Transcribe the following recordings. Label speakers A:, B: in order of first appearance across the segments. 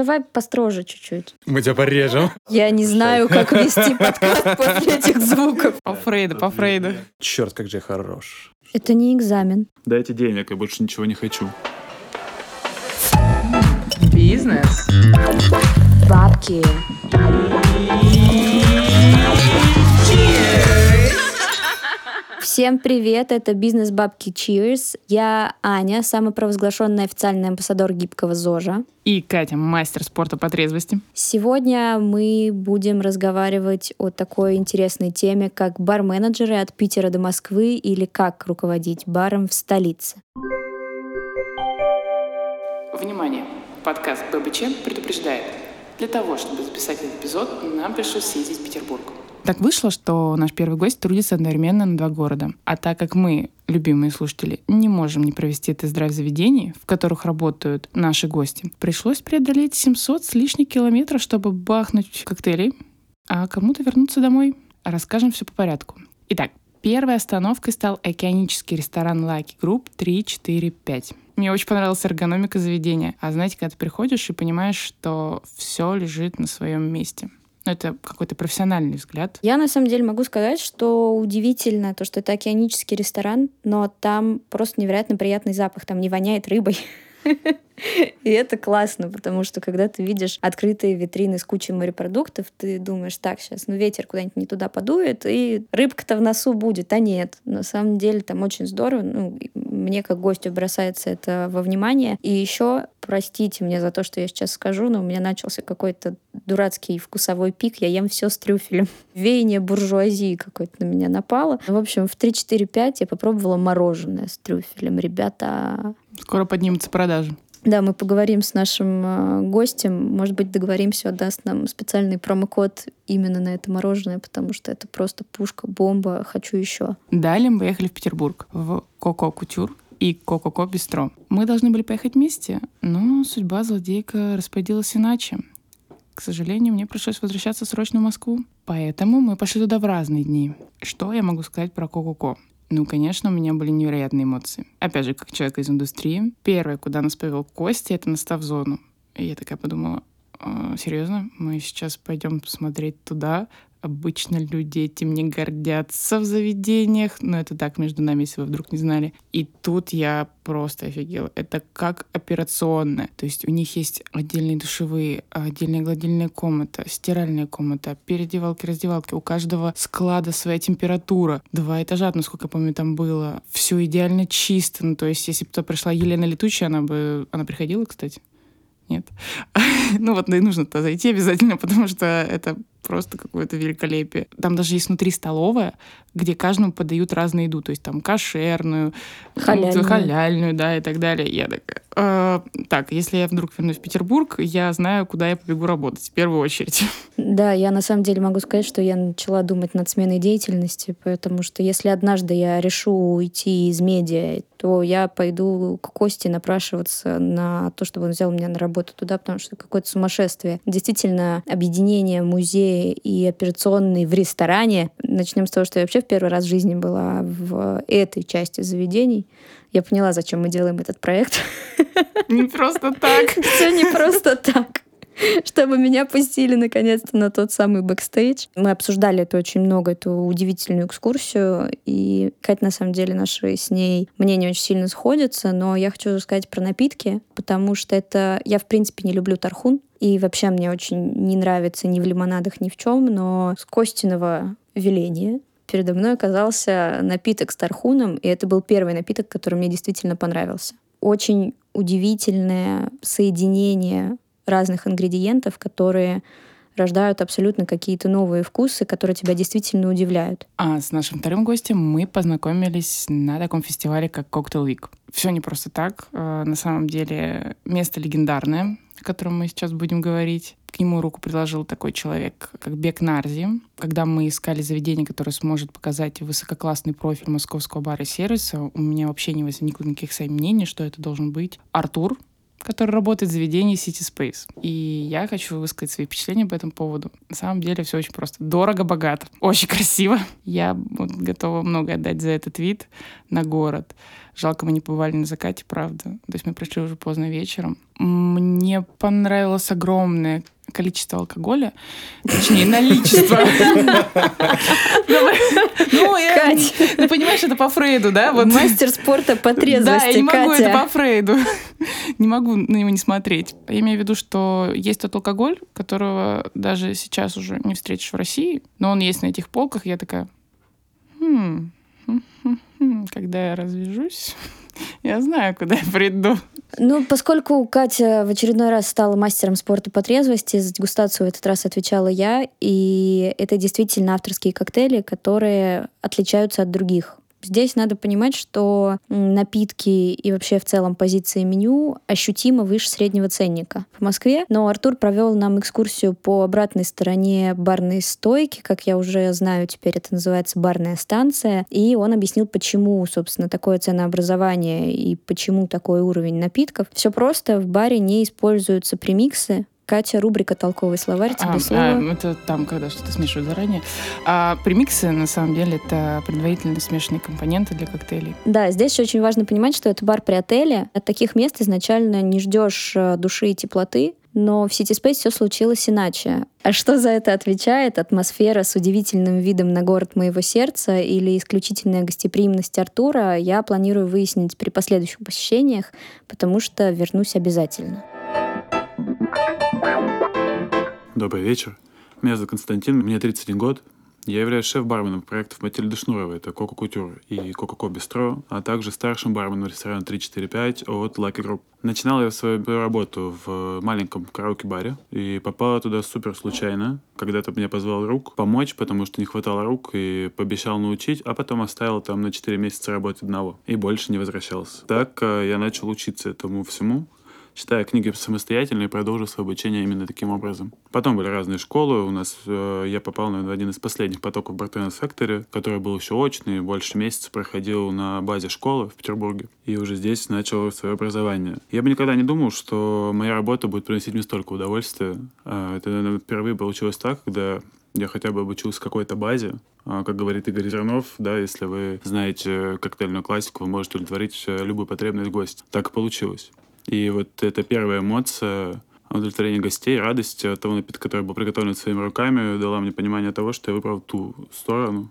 A: давай построже чуть-чуть.
B: Мы тебя порежем.
A: Я не знаю, как вести подкаст после этих звуков.
C: По Фрейду, по Фрейду.
B: Черт, как же я хорош.
A: Это не экзамен.
B: Дайте денег, я больше ничего не хочу.
C: Бизнес.
A: Бабки. Всем привет, это бизнес Бабки Cheers. Я Аня, самопровозглашенный официальный амбассадор гибкого ЗОЖа.
C: И Катя, мастер спорта по трезвости.
A: Сегодня мы будем разговаривать о такой интересной теме, как бар-менеджеры от Питера до Москвы или как руководить баром в столице.
C: Внимание! Подкаст ББЧ предупреждает. Для того, чтобы записать этот эпизод, нам пришлось съездить в Петербург. Так вышло, что наш первый гость трудится одновременно на два города. А так как мы, любимые слушатели, не можем не провести тест-драйв заведений, в которых работают наши гости, пришлось преодолеть 700 с лишним километров, чтобы бахнуть коктейлей, а кому-то вернуться домой. Расскажем все по порядку. Итак, первой остановкой стал океанический ресторан Lucky Group 345. Мне очень понравилась эргономика заведения. А знаете, когда ты приходишь и понимаешь, что все лежит на своем месте. Ну, это какой-то профессиональный взгляд.
A: Я на самом деле могу сказать, что удивительно то, что это океанический ресторан, но там просто невероятно приятный запах, там не воняет рыбой. И это классно, потому что когда ты видишь открытые витрины с кучей морепродуктов, ты думаешь, так, сейчас, ну ветер куда-нибудь не туда подует, и рыбка-то в носу будет. А нет, на самом деле там очень здорово. Ну, мне как гостю бросается это во внимание. И еще, простите мне за то, что я сейчас скажу, но у меня начался какой-то дурацкий вкусовой пик. Я ем все с трюфелем. Веяние буржуазии какое-то на меня напало. В общем, в 3-4-5 я попробовала мороженое с трюфелем. Ребята...
C: Скоро поднимутся продажи.
A: Да, мы поговорим с нашим э, гостем. Может быть, договоримся, он даст нам специальный промокод именно на это мороженое, потому что это просто пушка, бомба. Хочу еще.
C: Далее мы поехали в Петербург, в Коко Кутюр и Коко-Ко Бистро. Мы должны были поехать вместе, но судьба злодейка распорядилась иначе. К сожалению, мне пришлось возвращаться срочно в Москву. Поэтому мы пошли туда в разные дни. Что я могу сказать про Коко-Ко? Ну, конечно, у меня были невероятные эмоции. Опять же, как человек из индустрии. Первое, куда нас повел Костя, это на став-зону. И я такая подумала, «А, серьезно, мы сейчас пойдем посмотреть туда, Обычно люди этим не гордятся в заведениях, но это так между нами, если вы вдруг не знали. И тут я просто офигела. Это как операционная. То есть у них есть отдельные душевые, отдельная гладильная комната, стиральная комната, переодевалки, раздевалки. У каждого склада своя температура. Два этажа, насколько я помню, там было. Все идеально чисто. Ну, то есть если бы туда пришла Елена Летучая, она бы... Она приходила, кстати? Нет. ну вот, и нужно-то зайти обязательно, потому что это просто какое-то великолепие. Там даже есть внутри столовая, где каждому подают разную еду, то есть там кошерную, халяльную, халяльную да, и так далее. Я такая, э, так, если я вдруг вернусь в Петербург, я знаю, куда я побегу работать в первую очередь.
A: Да, я на самом деле могу сказать, что я начала думать над сменой деятельности, потому что если однажды я решу уйти из медиа, то я пойду к Косте напрашиваться на то, чтобы он взял меня на работу туда, потому что какое-то сумасшествие. Действительно, объединение музея и операционной в ресторане. Начнем с того, что я вообще в первый раз в жизни была в этой части заведений. Я поняла, зачем мы делаем этот проект.
C: Не просто так.
A: Все не просто так. чтобы меня пустили наконец-то на тот самый бэкстейдж. Мы обсуждали это очень много, эту удивительную экскурсию, и Катя, на самом деле, наши с ней мнения очень сильно сходятся, но я хочу рассказать про напитки, потому что это... Я, в принципе, не люблю тархун, и вообще мне очень не нравится ни в лимонадах, ни в чем, но с Костиного веления передо мной оказался напиток с тархуном, и это был первый напиток, который мне действительно понравился. Очень удивительное соединение разных ингредиентов, которые рождают абсолютно какие-то новые вкусы, которые тебя действительно удивляют.
C: А с нашим вторым гостем мы познакомились на таком фестивале, как Cocktail Week. Все не просто так. Э, на самом деле место легендарное, о котором мы сейчас будем говорить. К нему руку предложил такой человек, как Бек Нарзи. Когда мы искали заведение, которое сможет показать высококлассный профиль московского бара и сервиса, у меня вообще не возникло никаких сомнений, что это должен быть Артур, который работает в заведении City Space. И я хочу высказать свои впечатления по этому поводу. На самом деле все очень просто. Дорого, богато, очень красиво. Я вот готова много отдать за этот вид на город. Жалко, мы не побывали на закате, правда. То есть мы пришли уже поздно вечером. Мне понравилось огромное количество алкоголя, точнее, наличество. Ну, ну, понимаешь, это по Фрейду, да?
A: Вот. Мастер спорта по трезвости,
C: Да, я не могу, это по Фрейду. Не могу на него не смотреть. Я имею в виду, что есть тот алкоголь, которого даже сейчас уже не встретишь в России, но он есть на этих полках, я такая, хм, когда я развяжусь, я знаю, куда я приду.
A: Ну, поскольку Катя в очередной раз стала мастером спорта по трезвости, за дегустацию в этот раз отвечала я, и это действительно авторские коктейли, которые отличаются от других. Здесь надо понимать, что напитки и вообще в целом позиции меню ощутимо выше среднего ценника в Москве. Но Артур провел нам экскурсию по обратной стороне барной стойки, как я уже знаю, теперь это называется барная станция. И он объяснил, почему, собственно, такое ценообразование и почему такой уровень напитков. Все просто, в баре не используются премиксы, Катя, рубрика «Толковый словарь», тебе а, слово.
C: А, это там, когда что-то смешивают заранее. А премиксы, на самом деле, это предварительно смешанные компоненты для коктейлей.
A: Да, здесь еще очень важно понимать, что это бар при отеле. От таких мест изначально не ждешь э, души и теплоты, но в City Space все случилось иначе. А что за это отвечает? Атмосфера с удивительным видом на город моего сердца или исключительная гостеприимность Артура я планирую выяснить при последующих посещениях, потому что вернусь обязательно.
B: Добрый вечер. Меня зовут Константин, мне 31 год. Я являюсь шеф-барменом проектов Матильды Шнуровой, это Кока Кутюр и Кока Ко Бистро, а также старшим барменом ресторана 345 от Lucky Group. Начинал я свою работу в маленьком караоке-баре и попала туда супер случайно. Когда-то меня позвал рук помочь, потому что не хватало рук, и пообещал научить, а потом оставил там на 4 месяца работы одного и больше не возвращался. Так э, я начал учиться этому всему читая книги самостоятельно и продолжил свое обучение именно таким образом. Потом были разные школы. У нас э, я попал, наверное, в один из последних потоков Bartenders Factory, который был еще очный, больше месяца проходил на базе школы в Петербурге. И уже здесь начал свое образование. Я бы никогда не думал, что моя работа будет приносить мне столько удовольствия. Э, это, наверное, впервые получилось так, когда я хотя бы обучился какой-то базе. А, как говорит Игорь Зернов, да, если вы знаете коктейльную классику, вы можете удовлетворить э, любую потребность гостя. Так и получилось. И вот это первая эмоция удовлетворение гостей, радость от того напитка, который был приготовлен своими руками, дала мне понимание того, что я выбрал ту сторону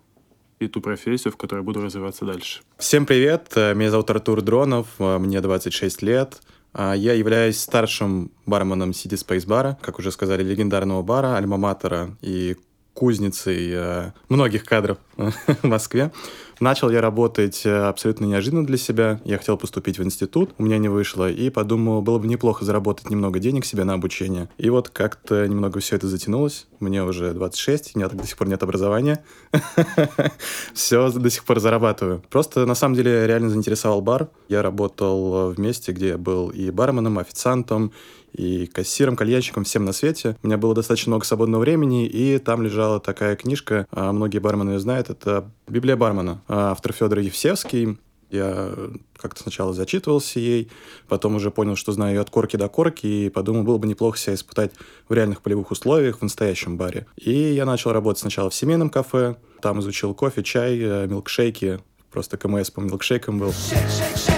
B: и ту профессию, в которой буду развиваться дальше.
D: Всем привет, меня зовут Артур Дронов, мне 26 лет. Я являюсь старшим барменом City Space бара, как уже сказали, легендарного бара, альма-матера и кузницей э, многих кадров в Москве. Начал я работать э, абсолютно неожиданно для себя. Я хотел поступить в институт, у меня не вышло, и подумал, было бы неплохо заработать немного денег себе на обучение. И вот как-то немного все это затянулось. Мне уже 26, у меня так до сих пор нет образования. Все до сих пор зарабатываю. Просто на самом деле реально заинтересовал бар. Я работал в месте, где я был и барменом, официантом, и кассиром, кальянщиком, всем на свете. У меня было достаточно много свободного времени, и там лежала такая книжка, а многие бармены ее знают, это «Библия бармена», а автор Федор Евсевский. Я как-то сначала зачитывался ей, потом уже понял, что знаю ее от корки до корки, и подумал, было бы неплохо себя испытать в реальных полевых условиях, в настоящем баре. И я начал работать сначала в семейном кафе, там изучил кофе, чай, э, милкшейки, просто КМС по милкшейкам был. Shake, shake,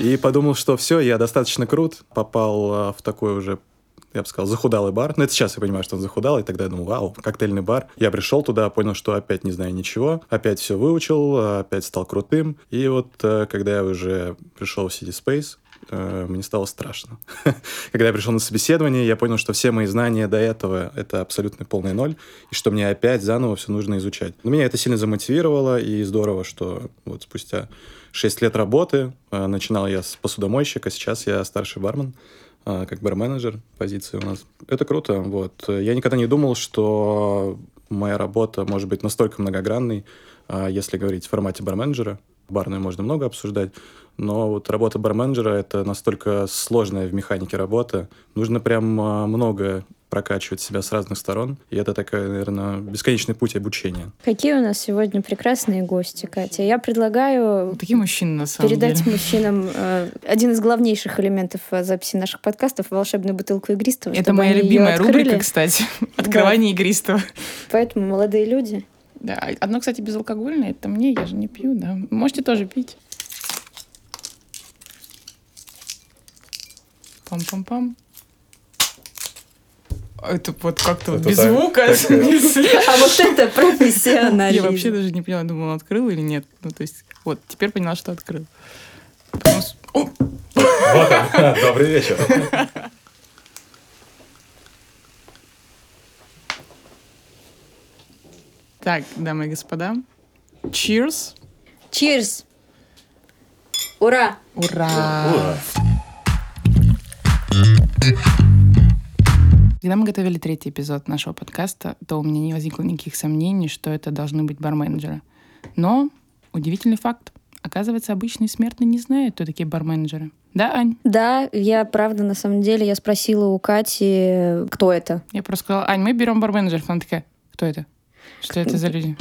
D: и подумал, что все, я достаточно крут, попал а, в такой уже я бы сказал, захудалый бар. Но ну, это сейчас я понимаю, что он захудалый. Тогда я думал, вау, коктейльный бар. Я пришел туда, понял, что опять не знаю ничего. Опять все выучил, опять стал крутым. И вот э, когда я уже пришел в City Space, э, мне стало страшно. Когда я пришел на собеседование, я понял, что все мои знания до этого — это абсолютно полный ноль, и что мне опять заново все нужно изучать. Но меня это сильно замотивировало, и здорово, что вот спустя 6 лет работы. Э, начинал я с посудомойщика, сейчас я старший бармен, э, как барменеджер позиции у нас. Это круто. Вот. Я никогда не думал, что моя работа может быть настолько многогранной, э, если говорить в формате барменджера. Барную можно много обсуждать, но вот работа барменджера — это настолько сложная в механике работа. Нужно прям много прокачивать себя с разных сторон. И это такая, наверное, бесконечный путь обучения.
A: Какие у нас сегодня прекрасные гости, Катя. Я предлагаю
C: Такие мужчины, на самом
A: передать
C: деле.
A: мужчинам э, один из главнейших элементов э, записи наших подкастов — волшебную бутылку игристого.
C: Это моя любимая рубрика, кстати. Открывание игристого.
A: Поэтому, молодые люди,
C: Да, одно, кстати, безалкогольное, это мне, я же не пью, да. Можете тоже пить. Пам-пам-пам. А Это вот как-то вот без
D: так-
C: звука.
D: так,
A: А вот это
C: Я
A: профессионализм.
C: вообще даже не поняла, думала, открыл или нет. Ну, то есть, вот, теперь поняла, что открыл.
D: Вот он. Добрый вечер.
C: Так, дамы и господа. Cheers.
A: Cheers! Ура!
C: Ура! Когда мы готовили третий эпизод нашего подкаста, то у меня не возникло никаких сомнений, что это должны быть барменеджеры. Но удивительный факт. Оказывается, обычные смертные не знают, кто такие барменеджеры. Да, Ань?
A: Да, я правда, на самом деле, я спросила у Кати, кто это.
C: Я просто сказала, Ань, мы берем барменеджеров. Она такая, кто это? Что это за люди?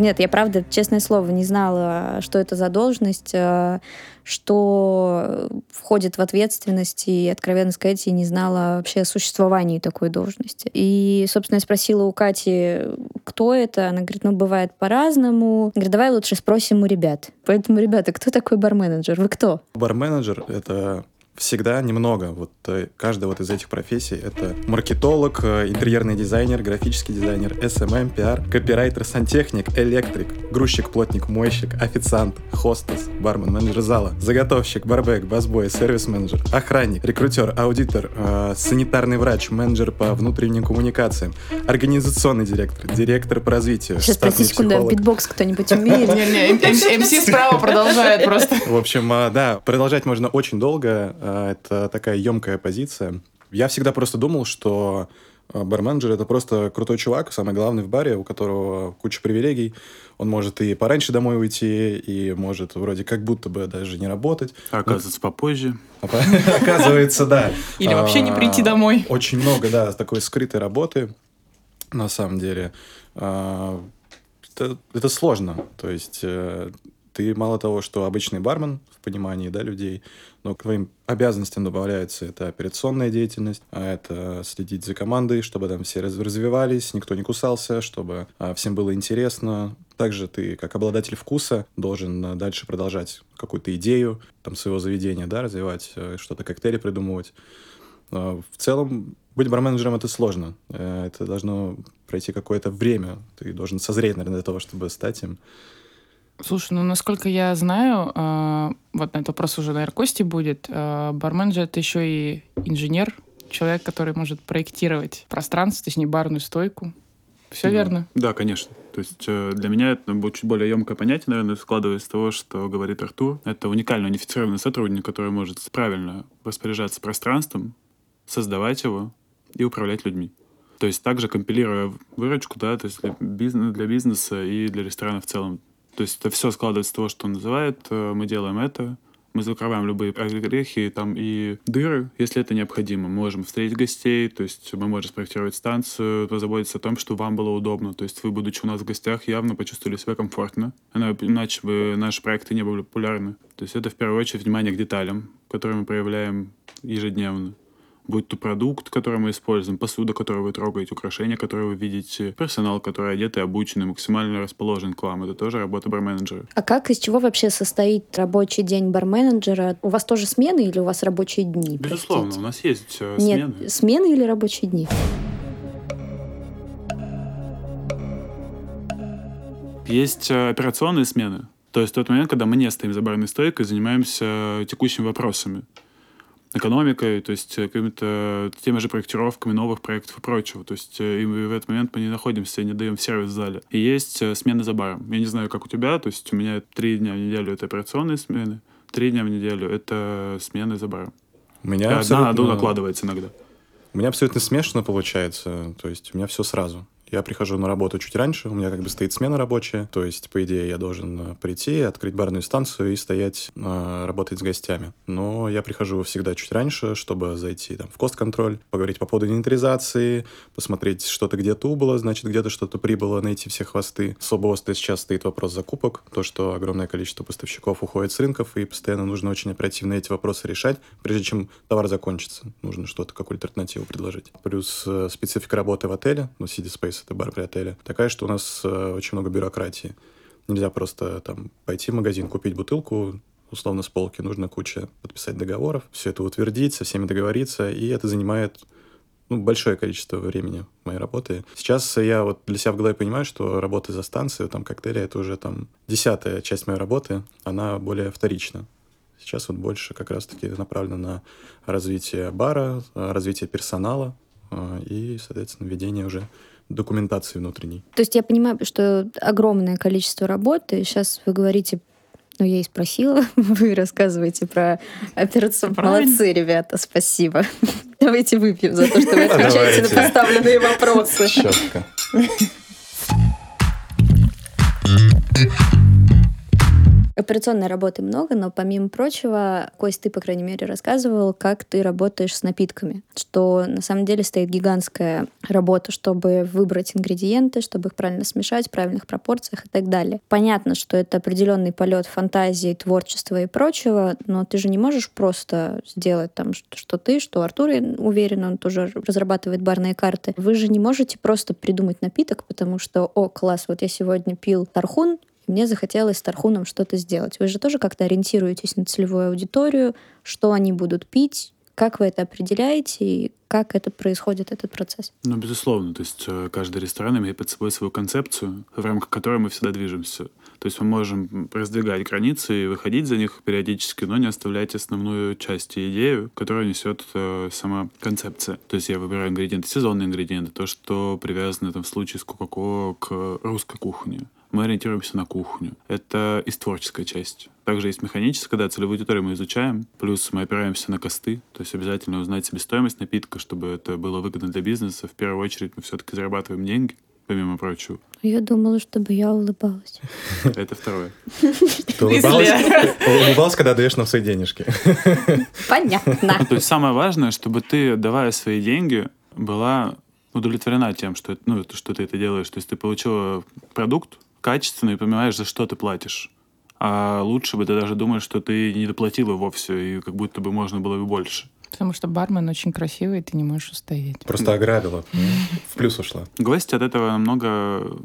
A: Нет, я правда, честное слово, не знала, что это за должность, э, что входит в ответственность, и, откровенно сказать, я не знала вообще о существовании такой должности. И, собственно, я спросила у Кати, кто это. Она говорит, ну, бывает по-разному. Я говорю, давай лучше спросим у ребят. Поэтому, ребята, кто такой барменеджер? Вы кто?
D: Барменеджер — это всегда немного. Вот э, каждая вот из этих профессий — это маркетолог, э, интерьерный дизайнер, графический дизайнер, SMM, пиар, копирайтер, сантехник, электрик, грузчик, плотник, мойщик, официант, хостес, бармен, менеджер зала, заготовщик, барбек, басбой, сервис-менеджер, охранник, рекрутер, аудитор, э, санитарный врач, менеджер по внутренним коммуникациям, организационный директор, директор по развитию,
A: Сейчас, прости секунду, а
D: психолог.
A: битбокс кто-нибудь умеет?
C: Не-не, MC справа продолжает просто.
D: В общем, а, да, продолжать можно очень долго. А, Это такая емкая позиция. Я всегда просто думал, что а, бар-менеджер — это просто крутой чувак, самый главный в баре, у которого куча привилегий. Он может и пораньше домой уйти, и может вроде как будто бы даже не работать.
B: А оказывается, попозже.
D: По- Оказывается, да.
C: Или вообще не прийти домой.
D: Очень много, да, такой скрытой работы, на самом деле. Это, это сложно. То есть э, ты мало того, что обычный бармен в понимании да, людей, но к твоим обязанностям добавляется это операционная деятельность, а это следить за командой, чтобы там все раз- развивались, никто не кусался, чтобы а, всем было интересно. Также ты, как обладатель вкуса, должен а, дальше продолжать какую-то идею там, своего заведения, да, развивать, э, что-то коктейли придумывать. А, В целом, быть барменеджером это сложно. Э, Это должно пройти какое-то время. Ты должен созреть, наверное, для того, чтобы стать им.
C: Слушай, ну, насколько я знаю, а, вот на этот вопрос уже, наверное, Кости будет, а, барменджер — это еще и инженер, человек, который может проектировать пространство, точнее, барную стойку. Все
B: Ну,
C: верно?
B: Да, конечно. То есть э, для меня это будет чуть более емкое понятие, наверное, складываясь из того, что говорит Артур. Это уникальный унифицированный сотрудник, который может правильно распоряжаться пространством, создавать его и управлять людьми. То есть также компилируя выручку, да, то есть для бизнеса, для бизнеса и для ресторана в целом. То есть это все складывается из того, что он называет, э, мы делаем это, мы закрываем любые огрехи там и дыры, если это необходимо. Мы можем встретить гостей, то есть мы можем спроектировать станцию, позаботиться о том, что вам было удобно. То есть вы, будучи у нас в гостях, явно почувствовали себя комфортно. Ина- Иначе бы наши проекты не были популярны. То есть это в первую очередь внимание к деталям, которые мы проявляем ежедневно. Будь то продукт, который мы используем, посуда, которую вы трогаете, украшения, которые вы видите, персонал, который одет и обучен и максимально расположен к вам. Это тоже работа барменеджера.
A: А как, из чего вообще состоит рабочий день барменеджера? У вас тоже смены или у вас рабочие дни?
B: Безусловно,
A: простите?
B: у нас есть э,
A: Нет,
B: смены.
A: смены или рабочие дни?
B: Есть э, операционные смены. То есть тот момент, когда мы не стоим за барной стойкой, занимаемся текущими вопросами. Экономикой, то есть э, какими-то теми же проектировками новых проектов и прочего. То есть э, и в этот момент мы не находимся, не даем сервис в зале. И есть э, смены за баром. Я не знаю, как у тебя, то есть у меня три дня в неделю это операционные смены, три дня в неделю это смены за баром.
D: У меня
B: И одна на одну
D: абсолютно-
B: накладывается иногда.
D: У меня абсолютно смешно получается. То есть у меня все сразу. Я прихожу на работу чуть раньше, у меня как бы стоит смена рабочая, то есть, по идее, я должен э, прийти, открыть барную станцию и стоять, э, работать с гостями. Но я прихожу всегда чуть раньше, чтобы зайти там, в кост-контроль, поговорить по поводу инвентаризации, посмотреть, что-то где-то убыло, значит, где-то что-то прибыло, найти все хвосты. Особо острый сейчас стоит вопрос закупок, то, что огромное количество поставщиков уходит с рынков, и постоянно нужно очень оперативно эти вопросы решать, прежде чем товар закончится. Нужно что-то, какую-то альтернативу предложить. Плюс э, специфика работы в отеле, ну, City Space — это бар при отеле, такая, что у нас э, очень много бюрократии. Нельзя просто там пойти в магазин, купить бутылку, условно с полки, нужно куча подписать договоров, все это утвердить, со всеми договориться, и это занимает ну, большое количество времени моей работы. Сейчас я вот для себя в голове понимаю, что работа за станцией, там, коктейли, это уже там десятая часть моей работы, она более вторична. Сейчас вот больше как раз-таки направлено на развитие бара, развитие персонала э, и, соответственно, ведение уже документации внутренней.
A: То есть я понимаю, что огромное количество работы. Сейчас вы говорите, ну, я и спросила, вы рассказываете про операцию. Молодцы, ребята, спасибо. Давайте выпьем за то, что вы отвечаете на поставленные вопросы.
D: Четко.
A: Операционной работы много, но помимо прочего, Кость, ты, по крайней мере, рассказывал, как ты работаешь с напитками, что на самом деле стоит гигантская работа, чтобы выбрать ингредиенты, чтобы их правильно смешать, в правильных пропорциях и так далее. Понятно, что это определенный полет фантазии, творчества и прочего, но ты же не можешь просто сделать там, что, ты, что Артур, я уверен, он тоже разрабатывает барные карты. Вы же не можете просто придумать напиток, потому что, о, класс, вот я сегодня пил тархун, мне захотелось с Тархуном что-то сделать. Вы же тоже как-то ориентируетесь на целевую аудиторию, что они будут пить, как вы это определяете и как это происходит, этот процесс?
B: Ну, безусловно. То есть э, каждый ресторан имеет под собой свою концепцию, в рамках которой мы всегда движемся. То есть мы можем раздвигать границы и выходить за них периодически, но не оставлять основную часть и идею, которую несет э, сама концепция. То есть я выбираю ингредиенты, сезонные ингредиенты, то, что привязано там, в случае с Кока-Кола к русской кухне мы ориентируемся на кухню. Это из творческой части. Также есть механическая, да, целевую аудиторию мы изучаем, плюс мы опираемся на косты, то есть обязательно узнать себестоимость напитка, чтобы это было выгодно для бизнеса. В первую очередь мы все-таки зарабатываем деньги, помимо прочего.
A: Я думала, чтобы я улыбалась.
B: Это второе.
D: Ты улыбалась, когда даешь нам свои денежки.
A: Понятно.
B: То есть самое важное, чтобы ты, давая свои деньги, была удовлетворена тем, что, ну, что ты это делаешь. То есть ты получила продукт, качественно и понимаешь, за что ты платишь. А лучше бы ты даже думаешь, что ты не доплатила вовсе, и как будто бы можно было бы больше.
C: Потому что бармен очень красивый, и ты не можешь устоять.
D: Просто ограбила. В плюс ушла.
B: Гости от этого намного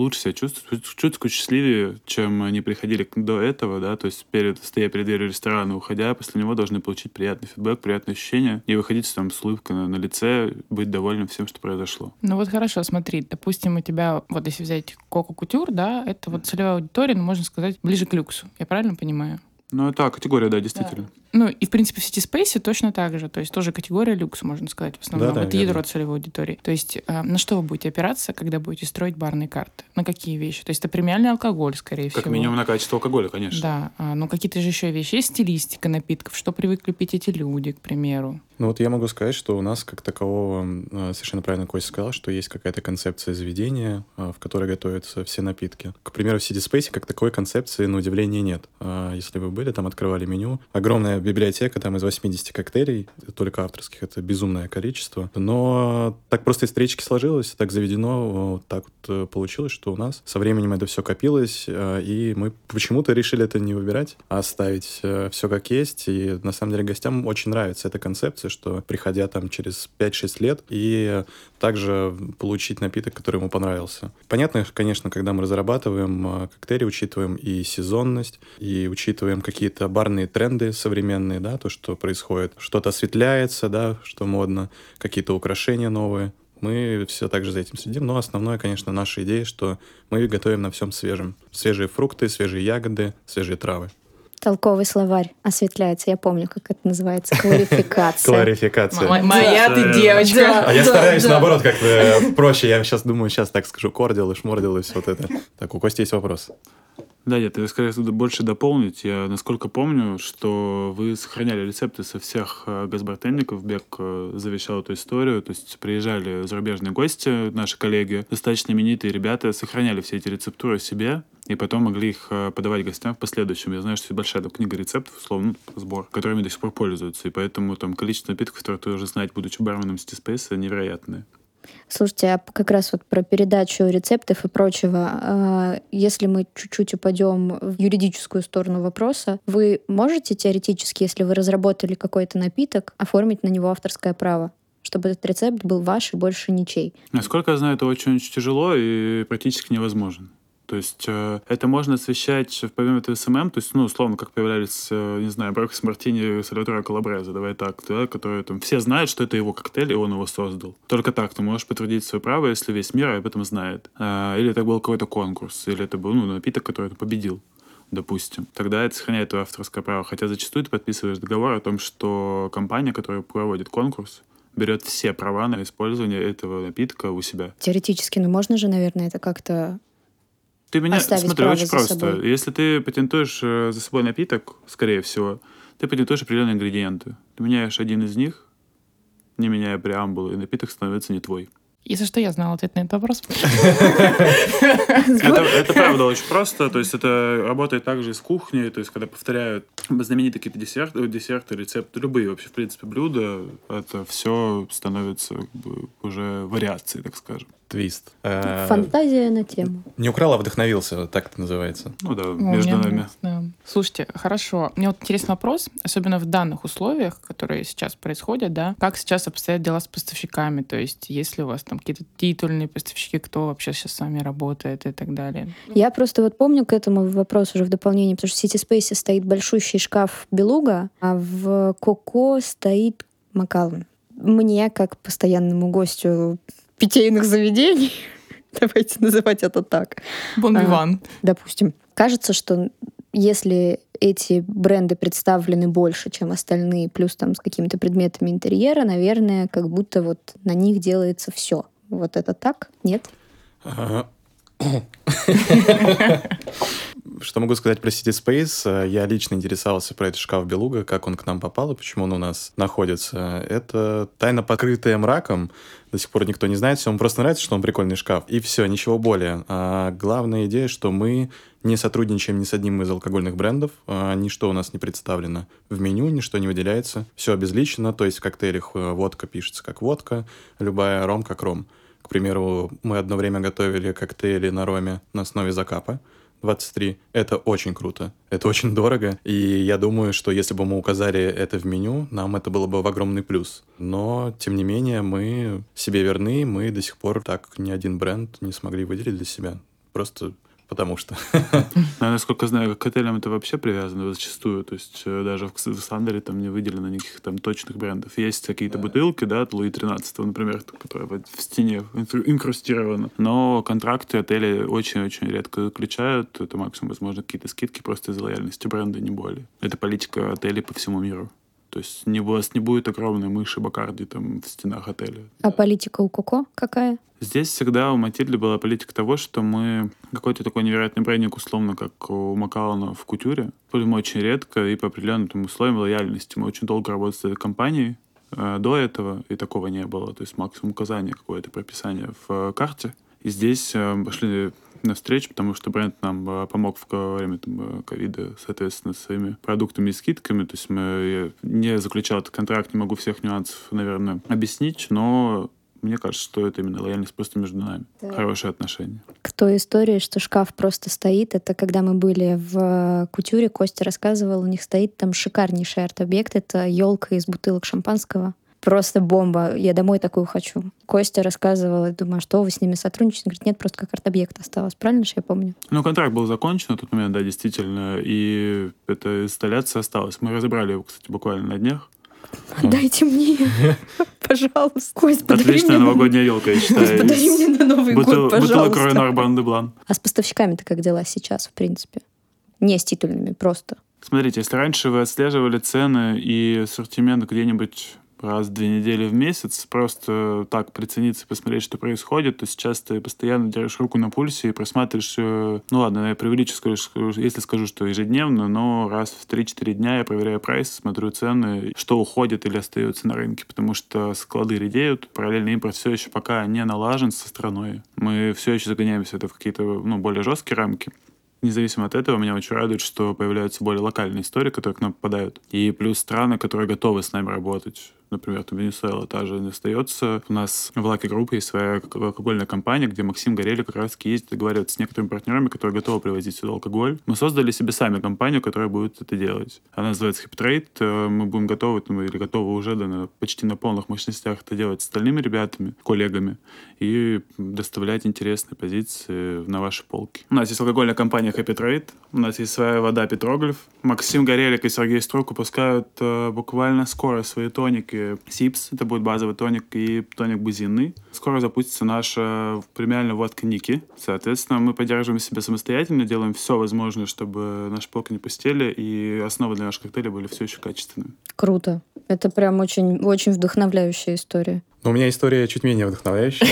B: лучше себя чувствуют, чуть счастливее, чем они приходили до этого, да, то есть перед, стоя перед дверью ресторана, уходя, после него должны получить приятный фидбэк, приятные ощущения и выходить там с улыбкой на, на лице, быть довольным всем, что произошло.
C: Ну вот хорошо, смотри, допустим, у тебя, вот если взять Коко Кутюр, да, это вот целевая аудитория, ну, можно сказать, ближе к люксу. Я правильно понимаю?
B: Ну, это категория, да, действительно. Да.
C: Ну, и, в принципе, в City Space точно так же. То есть тоже категория люкс, можно сказать, в основном. Да, да, это ядро целевой аудитории. То есть э, на что вы будете опираться, когда будете строить барные карты? На какие вещи? То есть это премиальный алкоголь, скорее
B: как
C: всего.
B: Как минимум на качество алкоголя, конечно.
C: Да. А, ну, какие-то же еще вещи. Есть стилистика напитков, что привыкли пить эти люди, к примеру.
D: Ну вот я могу сказать, что у нас как такового, э, совершенно правильно Костя сказал, что есть какая-то концепция заведения, э, в которой готовятся все напитки. К примеру, в City Space как такой концепции, на удивление, нет. А если вы были, там открывали меню. Огромная библиотека там из 80 коктейлей, только авторских, это безумное количество. Но так просто исторически сложилось, так заведено, так вот получилось, что у нас со временем это все копилось, и мы почему-то решили это не выбирать, а оставить все как есть. И на самом деле гостям очень нравится эта концепция, что приходя там через 5-6 лет и также получить напиток, который ему понравился. Понятно, конечно, когда мы разрабатываем а, коктейли, учитываем и сезонность, и учитываем какие-то барные тренды современные, да, то, что происходит. Что-то осветляется, да, что модно, какие-то украшения новые. Мы все также за этим следим, но основное, конечно, наша идея, что мы готовим на всем свежем. Свежие фрукты, свежие ягоды, свежие травы.
A: Толковый словарь осветляется. Я помню, как это называется. Кларификация.
D: Кларификация.
C: Моя ты девочка.
D: А я стараюсь, наоборот, как-то проще. Я сейчас думаю, сейчас так скажу кордил и шмордил и все вот это. Так, у Кости есть вопрос.
B: Да, нет, я скорее больше дополнить. Я, насколько помню, что вы сохраняли рецепты со всех э, газбартенников. Бек э, завещал эту историю. То есть приезжали зарубежные гости, наши коллеги, достаточно именитые ребята, сохраняли все эти рецептуры себе и потом могли их э, подавать гостям в последующем. Я знаю, что это большая там, книга рецептов, условно, ну, сбор, которыми до сих пор пользуются. И поэтому там количество напитков, которые ты уже знать, будучи барменом City Space, невероятное.
A: Слушайте, а как раз вот про передачу рецептов и прочего, а, если мы чуть-чуть упадем в юридическую сторону вопроса, вы можете теоретически, если вы разработали какой-то напиток, оформить на него авторское право? чтобы этот рецепт был ваш и больше ничей.
B: Насколько я знаю, это очень-очень тяжело и практически невозможно. То есть э, это можно освещать в помимо ТСММ, то есть, ну, условно, как появлялись, э, не знаю, Breakfast Martini Сальваторе Калабрезе, давай так, да, которые там все знают, что это его коктейль, и он его создал. Только так ты можешь подтвердить свое право, если весь мир об этом знает. Э, или это был какой-то конкурс, или это был, ну, напиток, который ты победил допустим, тогда это сохраняет твое авторское право. Хотя зачастую ты подписываешь договор о том, что компания, которая проводит конкурс, берет все права на использование этого напитка у себя.
A: Теоретически, ну можно же, наверное, это как-то
B: ты меня, смотри, очень просто. Собой. Если ты патентуешь э, за собой напиток, скорее всего, ты патентуешь определенные ингредиенты. Ты меняешь один из них, не меняя преамбулы, и напиток становится не твой.
C: Если что, я знала ответ на этот вопрос.
B: Это правда очень просто. То есть это работает также и с кухней. То есть когда повторяют знаменитые какие-то десерты, десерты, рецепты, любые вообще, в принципе, блюда, это все становится уже вариацией, так скажем
D: твист.
A: Э, Фантазия на тему.
D: Не украл, а вдохновился, так это называется.
B: Ну да, между нами.
C: Слушайте, хорошо. Мне вот интересный вопрос, особенно в данных условиях, которые сейчас происходят, да, как сейчас обстоят дела с поставщиками? То есть, есть ли у вас там какие-то титульные поставщики, кто вообще сейчас с вами работает и так далее?
A: Я просто вот помню к этому вопрос уже в дополнение, потому что в City Space стоит большущий шкаф Белуга, а в Коко стоит Макалан. Мне, как постоянному гостю питейных заведений, давайте называть это так.
C: Бон-виван.
A: А, допустим. Кажется, что если эти бренды представлены больше, чем остальные, плюс там с какими-то предметами интерьера, наверное, как будто вот на них делается все. Вот это так? Нет?
D: Что могу сказать про City Space? Я лично интересовался про этот шкаф Белуга, как он к нам попал и почему он у нас находится. Это тайна, покрытая мраком. До сих пор никто не знает. Всем просто нравится, что он прикольный шкаф. И все, ничего более. А главная идея, что мы не сотрудничаем ни с одним из алкогольных брендов. А ничто у нас не представлено в меню, ничто не выделяется. Все обезличено, то есть в коктейлях э, водка пишется как водка, любая ром как ром. К примеру, мы одно время готовили коктейли на роме на основе закапа. 23. Это очень круто. Это очень дорого. И я думаю, что если бы мы указали это в меню, нам это было бы в огромный плюс. Но, тем не менее, мы себе верны, мы до сих пор так ни один бренд не смогли выделить для себя. Просто потому что.
B: А, насколько знаю, к коктейлям это вообще привязано зачастую. То есть э, даже в, в Сандере там не выделено никаких там точных брендов. Есть какие-то бутылки, да, от Луи 13, например, которая в стене инкрустирована. Но контракты отели очень-очень редко заключают. Это максимум, возможно, какие-то скидки просто из лояльности бренда, не более. Это политика отелей по всему миру. То есть не, у вас не будет огромной мыши Бакарди там в стенах отеля.
A: А политика у Коко какая?
B: Здесь всегда у Матильды была политика того, что мы какой-то такой невероятный брендинг, условно, как у Макалана в Кутюре, будем очень редко и по определенным условиям лояльности. Мы очень долго работали с этой компанией, э, до этого и такого не было. То есть максимум указания какое-то прописание в карте. И здесь э, пошли навстречу, потому что бренд нам э, помог в время там, ковида, соответственно, своими продуктами и скидками. То есть мы, я не заключал этот контракт, не могу всех нюансов, наверное, объяснить, но мне кажется, что это именно лояльность просто между нами. Да. Хорошие отношения.
A: К той истории, что шкаф просто стоит, это когда мы были в Кутюре, Костя рассказывал, у них стоит там шикарнейший арт-объект. Это елка из бутылок шампанского. Просто бомба. Я домой такую хочу. Костя рассказывал, я думаю, что вы с ними сотрудничаете? Он говорит, нет, просто как арт-объект осталось. Правильно же я помню?
B: Ну, контракт был закончен на тот момент, да, действительно. И эта инсталляция осталась. Мы разобрали его, кстати, буквально на днях.
A: Дайте мне, пожалуйста. Кость,
B: Отличная новогодняя елка, я считаю.
A: Подари мне на Новый год, пожалуйста.
B: Бутылок Ройнар Блан.
A: А с поставщиками-то как дела сейчас, в принципе? Не с титульными, просто.
B: Смотрите, если раньше вы отслеживали цены и ассортимент где-нибудь раз в две недели в месяц, просто так прицениться, посмотреть, что происходит, то сейчас ты постоянно держишь руку на пульсе и просматриваешь, э, ну ладно, я преувеличу, скажу, если скажу, что ежедневно, но раз в 3-4 дня я проверяю прайс, смотрю цены, что уходит или остается на рынке, потому что склады редеют, параллельно импорт все еще пока не налажен со страной. Мы все еще загоняемся это в какие-то ну, более жесткие рамки. Независимо от этого, меня очень радует, что появляются более локальные истории, которые к нам попадают. И плюс страны, которые готовы с нами работать например, там Венесуэла та же не остается. У нас в Lucky Group есть своя алкогольная компания, где Максим Горели как раз ездит говорит с некоторыми партнерами, которые готовы привозить сюда алкоголь. Мы создали себе сами компанию, которая будет это делать. Она называется Hip э, Мы будем готовы, ну, или готовы уже да, на, почти на полных мощностях это делать с остальными ребятами, коллегами, и доставлять интересные позиции на ваши полки. У нас есть алкогольная компания Happy Trade, у нас есть своя вода Петроглиф. Максим Горелик и Сергей Струк выпускают э, буквально скоро свои тоники Сипс, это будет базовый тоник и тоник бузинный. Скоро запустится наша премиальная водка Ники. Соответственно, мы поддерживаем себя самостоятельно, делаем все возможное, чтобы наши полки не пустели, и основы для наших коктейлей были все еще качественными.
A: Круто. Это прям очень, очень вдохновляющая история.
D: У меня история чуть менее вдохновляющая.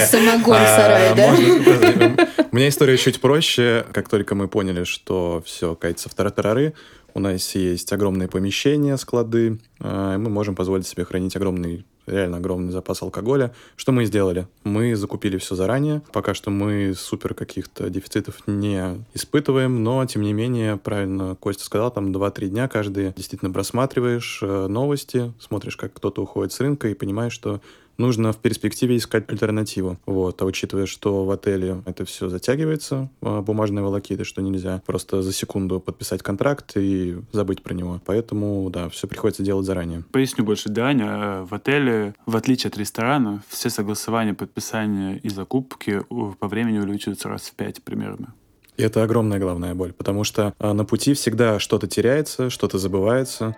A: Самогон в сарае,
D: да? У меня история чуть проще. Как только мы поняли, что все катится в тартарары, у нас есть огромные помещения, склады, а, и мы можем позволить себе хранить огромный реально огромный запас алкоголя. Что мы сделали? Мы закупили все заранее. Пока что мы супер каких-то дефицитов не испытываем, но, тем не менее, правильно Костя сказал, там 2-3 дня каждый действительно просматриваешь э, новости, смотришь, как кто-то уходит с рынка и понимаешь, что нужно в перспективе искать альтернативу. Вот. А учитывая, что в отеле это все затягивается, а, бумажные волокиты, что нельзя просто за секунду подписать контракт и забыть про него. Поэтому, да, все приходится делать заранее.
B: Поясню больше, Даня. В отеле, в отличие от ресторана, все согласования, подписания и закупки по времени увеличиваются раз в пять примерно.
D: И это огромная главная боль, потому что а, на пути всегда что-то теряется, что-то забывается.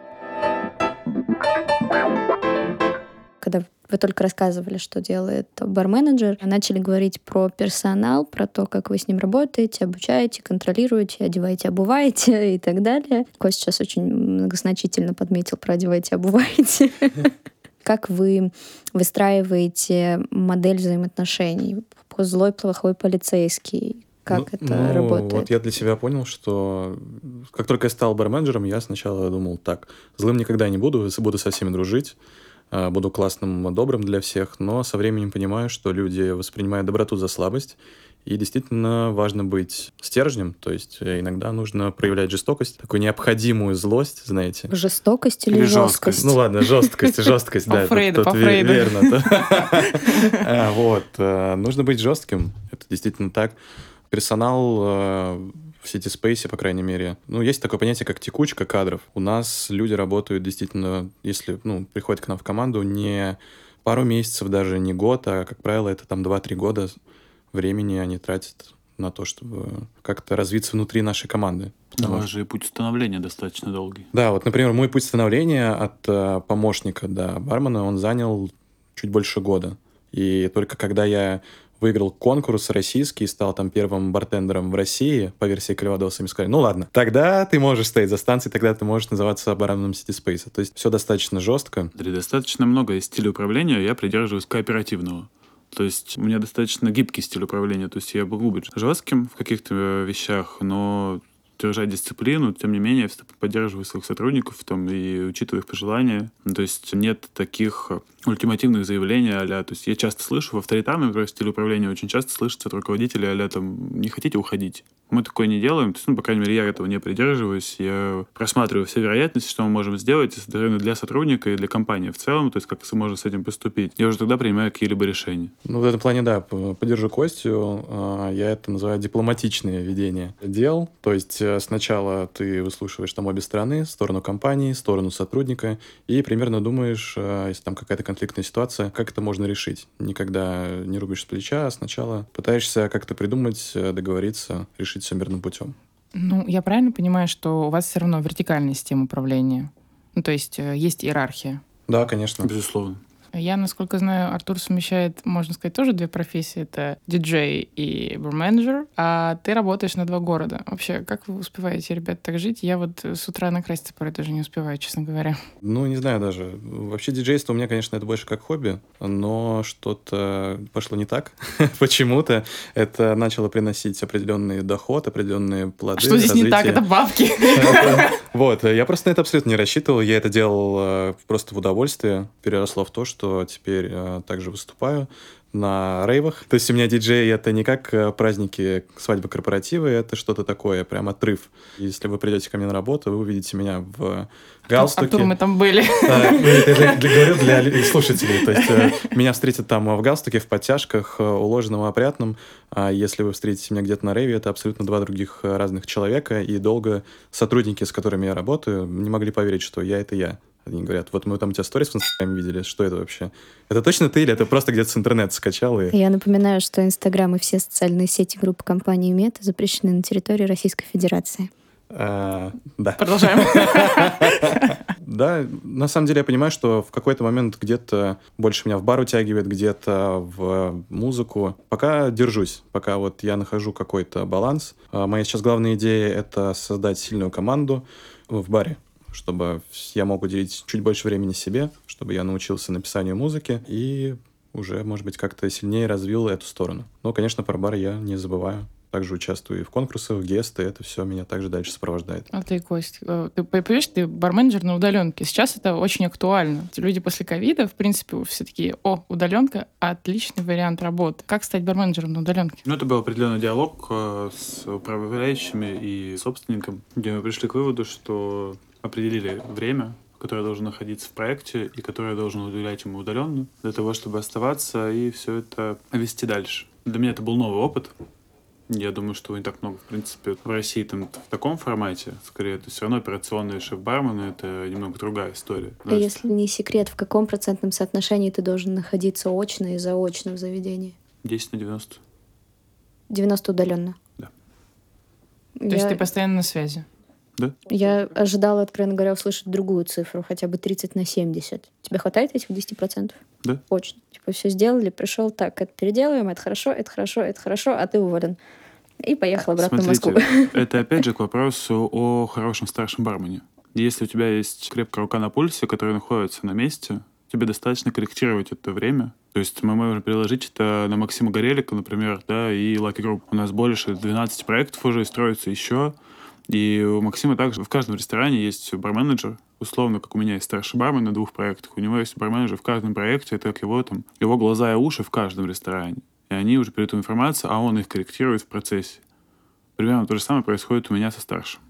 A: Когда вы только рассказывали, что делает барменеджер. Начали говорить про персонал, про то, как вы с ним работаете, обучаете, контролируете, одеваете, обуваете и так далее. Кость сейчас очень многозначительно подметил про одеваете, обуваете. Как вы выстраиваете модель взаимоотношений? Злой, плохой полицейский, как ну, это ну, работает?
D: Вот я для себя понял, что как только я стал барменджером, я сначала думал, так, злым никогда не буду, буду со всеми дружить. А, буду классным, добрым для всех, но со временем понимаю, что люди воспринимают доброту за слабость, и действительно важно быть стержнем, то есть э, иногда нужно проявлять жестокость, такую необходимую злость, знаете.
A: Жестокость или, или жесткость?
D: Ну ладно, жесткость, жесткость, да.
C: Фрейда, по Фрейду.
D: Верно. А, вот. Э, нужно быть жестким, это действительно так. Персонал э, в City Space, по крайней мере. Ну, есть такое понятие, как текучка кадров. У нас люди работают действительно, если, ну, приходят к нам в команду, не пару месяцев, даже не год, а, как правило, это там 2-3 года времени они тратят на то, чтобы как-то развиться внутри нашей команды.
B: У вас же и путь становления достаточно долгий.
D: Да, вот, например, мой путь становления от э, помощника до бармена, он занял чуть больше года. И только когда я выиграл конкурс российский, стал там первым бартендером в России по версии Кальвадоса, и мне сказали, ну ладно, тогда ты можешь стоять за станцией, тогда ты можешь называться барменом City Space. То есть все достаточно жестко.
B: Достаточно много из стиля управления, я придерживаюсь кооперативного. То есть у меня достаточно гибкий стиль управления. То есть я могу быть жестким в каких-то вещах, но держать дисциплину, тем не менее, поддерживаю своих сотрудников там, и учитываю их пожелания. Ну, то есть нет таких ультимативных заявлений а То есть я часто слышу в авторитарном например, стиле управления очень часто слышится от руководителей а там «не хотите уходить». Мы такое не делаем, то есть, ну, по крайней мере, я этого не придерживаюсь. Я просматриваю все вероятности, что мы можем сделать для сотрудника и для компании в целом, то есть как можем с этим поступить. Я уже тогда принимаю какие-либо решения.
D: Ну, в этом плане, да, поддержу Костю. А, я это называю дипломатичное ведение дел. То есть э, сначала ты выслушиваешь там обе стороны, сторону компании, сторону сотрудника, и примерно думаешь, э, если там какая-то конфликтная ситуация, как это можно решить. Никогда не рубишь с плеча, а сначала пытаешься как-то придумать, э, договориться, решить все мирным путем.
C: Ну, я правильно понимаю, что у вас все равно вертикальная система управления? Ну, то есть э, есть иерархия?
D: Да, конечно.
B: Безусловно.
C: Я, насколько знаю, Артур совмещает, можно сказать, тоже две профессии. Это диджей и барменджер. А ты работаешь на два города. Вообще, как вы успеваете, ребят, так жить? Я вот с утра накраситься порой даже не успеваю, честно говоря.
D: Ну, не знаю даже. Вообще диджейство у меня, конечно, это больше как хобби, но что-то пошло не так. Почему-то это начало приносить определенный доход, определенные плоды.
C: Что здесь не так? Это бабки.
D: Вот, я просто на это абсолютно не рассчитывал. Я это делал э, просто в удовольствие. Переросло в то, что теперь э, также выступаю на рейвах. То есть у меня диджей это не как э, праздники, свадьбы, корпоративы, это что-то такое, прям отрыв. Если вы придете ко мне на работу, вы увидите меня в галстуке.
C: Артур, мы там были.
D: Да, это говорю для слушателей. То есть э, меня встретят там в галстуке, в подтяжках, э, уложенном, опрятном. А если вы встретите меня где-то на рейве, это абсолютно два других разных человека. И долго сотрудники, с которыми я работаю, не могли поверить, что я — это я. Они говорят, вот мы там у тебя сторис в Инстаграме видели, что это вообще? Это точно ты или это просто где-то с интернета скачал? И...
A: Я напоминаю, что Инстаграм и все социальные сети группы компании Мета запрещены на территории Российской Федерации.
D: А, да.
C: Продолжаем.
D: Да, на самом деле я понимаю, что в какой-то момент где-то больше меня в бар утягивает, где-то в музыку. Пока держусь, пока вот я нахожу какой-то баланс. А моя сейчас главная идея — это создать сильную команду в баре чтобы я мог уделить чуть больше времени себе, чтобы я научился написанию музыки и уже, может быть, как-то сильнее развил эту сторону. Но, конечно, про бар я не забываю. Также участвую и в конкурсах, в гесты, это все меня также дальше сопровождает.
C: А ты, Кость, э, ты понимаешь, ты барменджер на удаленке. Сейчас это очень актуально. Люди после ковида, в принципе, все такие, о, удаленка, отличный вариант работы. Как стать барменджером на удаленке?
B: Ну, это был определенный диалог э, с управляющими и собственником, где мы пришли к выводу, что определили время, которое должен находиться в проекте и которое должен уделять ему удаленно, для того, чтобы оставаться и все это вести дальше. Для меня это был новый опыт. Я думаю, что не так много, в принципе, в России там в таком формате. Скорее, это все равно операционные шеф-бармены — это немного другая история.
A: А если не секрет, в каком процентном соотношении ты должен находиться очно и заочно в заведении?
B: 10 на 90.
A: 90 удаленно?
B: Да.
C: То Я... есть ты постоянно на связи?
B: Да.
A: Я ожидала, откровенно говоря, услышать другую цифру, хотя бы 30 на 70. Тебе хватает этих 10%?
B: Да.
A: Очень. Типа все сделали, пришел, так, это переделаем, это хорошо, это хорошо, это хорошо, а ты уволен. И поехал обратно
B: Смотрите,
A: в Москву.
B: Это опять же к вопросу о хорошем старшем бармене. Если у тебя есть крепкая рука на пульсе, которая находится на месте, тебе достаточно корректировать это время. То есть мы можем приложить это на Максима Горелика, например, да, и Lucky Group. У нас больше 12 проектов уже строится еще. И у Максима также в каждом ресторане есть барменеджер, условно, как у меня есть старший бармен на двух проектах, у него есть барменеджер в каждом проекте, это как его там, его глаза и уши в каждом ресторане. И они уже передают информацию, а он их корректирует в процессе. Примерно то же самое происходит у меня со старшим.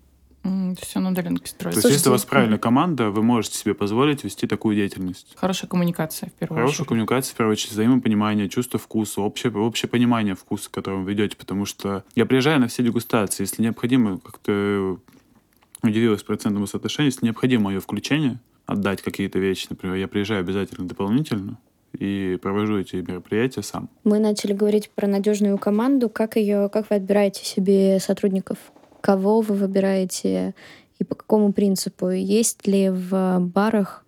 C: Все на удаленке строится.
B: То есть, если у вас правильная команда, вы можете себе позволить вести такую деятельность.
C: Хорошая коммуникация, в первую
B: Хорошая
C: очередь.
B: коммуникация, в первую очередь, взаимопонимание, чувство вкуса, общее, общее понимание вкуса, который вы ведете, потому что я приезжаю на все дегустации, если необходимо, как-то удивилась процентному соотношению, если необходимо мое включение, отдать какие-то вещи, например, я приезжаю обязательно дополнительно, и провожу эти мероприятия сам.
A: Мы начали говорить про надежную команду. Как ее, как вы отбираете себе сотрудников? Кого вы выбираете и по какому принципу? Есть ли в барах,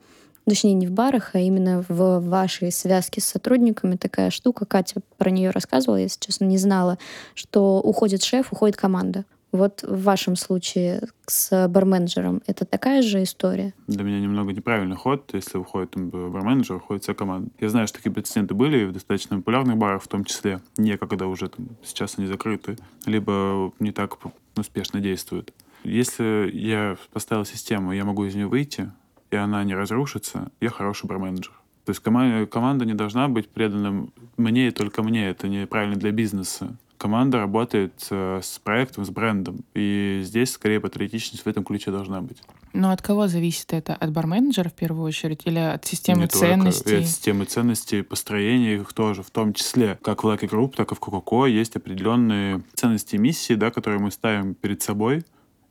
A: точнее не в барах, а именно в вашей связке с сотрудниками такая штука, Катя про нее рассказывала, я, если честно, не знала, что уходит шеф, уходит команда. Вот в вашем случае с барменджером это такая же история?
B: Для меня немного неправильный ход. Если уходит барменджер, уходит вся команда. Я знаю, что такие прецеденты были в достаточно популярных барах, в том числе. Не когда уже там, сейчас они закрыты, либо не так успешно действуют. Если я поставил систему, я могу из нее выйти, и она не разрушится, я хороший барменджер. То есть команда не должна быть предана мне и только мне. Это неправильно для бизнеса команда работает э, с проектом, с брендом. И здесь скорее патриотичность в этом ключе должна быть.
C: Но от кого зависит это? От барменеджера в первую очередь или от системы Не ценностей?
B: Только. И от системы ценностей, построения их тоже, в том числе. Как в Lucky Group, так и в Coca-Cola есть определенные ценности и миссии, да, которые мы ставим перед собой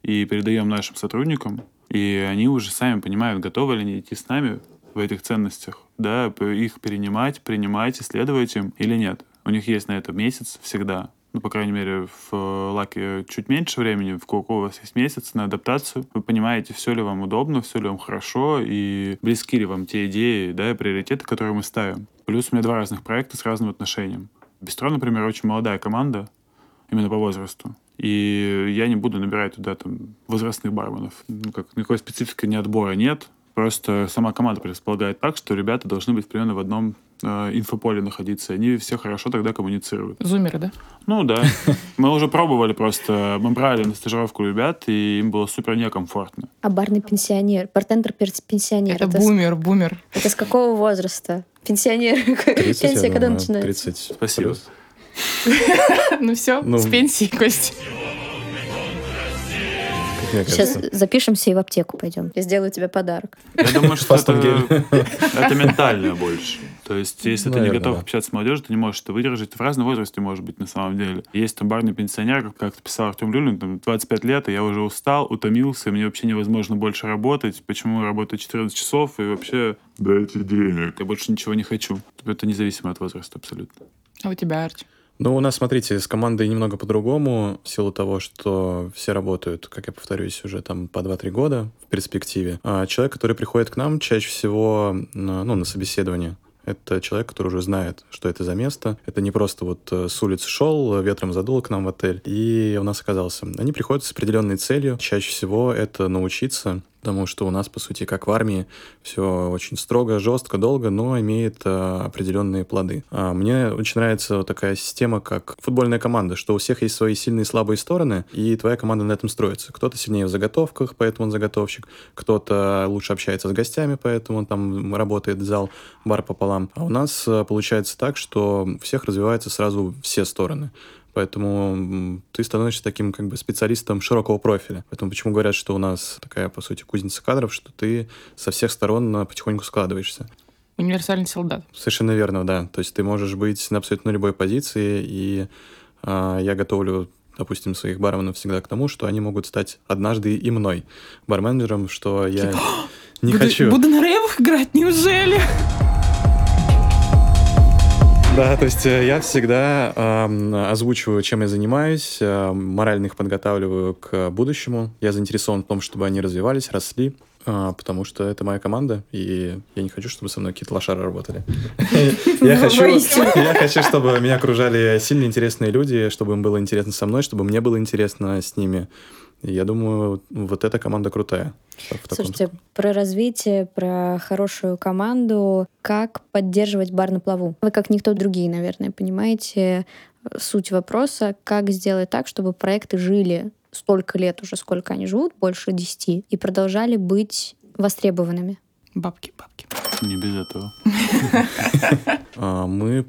B: и передаем нашим сотрудникам. И они уже сами понимают, готовы ли они идти с нами в этих ценностях, да, их перенимать, принимать, исследовать им или нет. У них есть на это месяц всегда ну, по крайней мере, в лаке чуть меньше времени, в коко у вас есть месяц на адаптацию. Вы понимаете, все ли вам удобно, все ли вам хорошо, и близки ли вам те идеи, да, и приоритеты, которые мы ставим. Плюс у меня два разных проекта с разным отношением. Бистро, например, очень молодая команда, именно по возрасту. И я не буду набирать туда там возрастных барменов. Ну, как никакой специфики ни отбора нет. Просто сама команда предполагает так, что ребята должны быть примерно в одном э, инфополе находиться. Они все хорошо тогда коммуницируют.
C: Зумеры, да?
B: Ну да. Мы уже пробовали просто. Мы брали на стажировку ребят, и им было супер некомфортно.
A: А барный пенсионер, бартендер-пенсионер.
C: Это, бумер, бумер.
A: Это с какого возраста? Пенсионер.
D: 30,
A: Пенсия когда начинается?
D: 30
B: Спасибо.
C: Ну все,
D: Ну.
C: с пенсии, Кость.
D: Мне
A: Сейчас
D: кажется.
A: запишемся и в аптеку пойдем. Я сделаю тебе подарок.
B: Я думаю, что это, это ментально больше. То есть, если ты не
D: Наверное,
B: готов
D: да.
B: общаться с молодежью, ты не можешь это выдержать. В разном возрасте может быть на самом деле. Есть там барный пенсионер, как- писал Артем Люлин, там 25 лет, и я уже устал, утомился, и мне вообще невозможно больше работать. Почему я работаю 14 часов, и вообще дайте денег. Я больше ничего не хочу. Это независимо от возраста абсолютно.
C: А у тебя, Арч?
D: Ну, у нас, смотрите, с командой немного по-другому, в силу того, что все работают, как я повторюсь, уже там по 2-3 года в перспективе. А человек, который приходит к нам, чаще всего ну, на собеседование, это человек, который уже знает, что это за место. Это не просто вот э, с улицы шел, ветром задуло к нам в отель, и у нас оказался. Они приходят с определенной целью. Чаще всего это научиться потому что у нас, по сути, как в армии, все очень строго, жестко, долго, но имеет а, определенные плоды. А, мне очень нравится вот такая система, как футбольная команда, что у всех есть свои сильные и слабые стороны, и твоя команда на этом строится. Кто-то сильнее в заготовках, поэтому он заготовщик, кто-то лучше общается с гостями, поэтому он там работает зал, бар пополам. А у нас а, получается так, что у всех развиваются сразу все стороны. Поэтому ты становишься таким как бы специалистом широкого профиля. Поэтому почему говорят, что у нас такая, по сути, кузница кадров, что ты со всех сторон потихоньку складываешься.
C: Универсальный солдат.
D: Совершенно верно, да. То есть ты можешь быть на абсолютно любой позиции, и а, я готовлю допустим, своих барменов всегда к тому, что они могут стать однажды и мной барменджером, что я не
C: буду,
D: хочу.
C: Буду на рейвах играть, неужели?
D: Да, то есть э, я всегда эм, озвучиваю, чем я занимаюсь, э, морально их подготавливаю к будущему. Я заинтересован в том, чтобы они развивались, росли, э, потому что это моя команда, и я не хочу, чтобы со мной какие-то лошары работали. Я хочу,
A: Воистину.
D: я хочу, чтобы меня окружали сильно интересные люди, чтобы им было интересно со мной, чтобы мне было интересно с ними. Я думаю, вот эта команда крутая. в таком
A: Слушайте, про развитие, про хорошую команду, как поддерживать бар на плаву. Вы, как никто другие, наверное, понимаете э, суть вопроса, как сделать так, чтобы проекты жили столько лет уже, сколько они живут, больше десяти, и продолжали быть востребованными.
C: Бабки, бабки.
B: Не без этого.
D: А, Мы,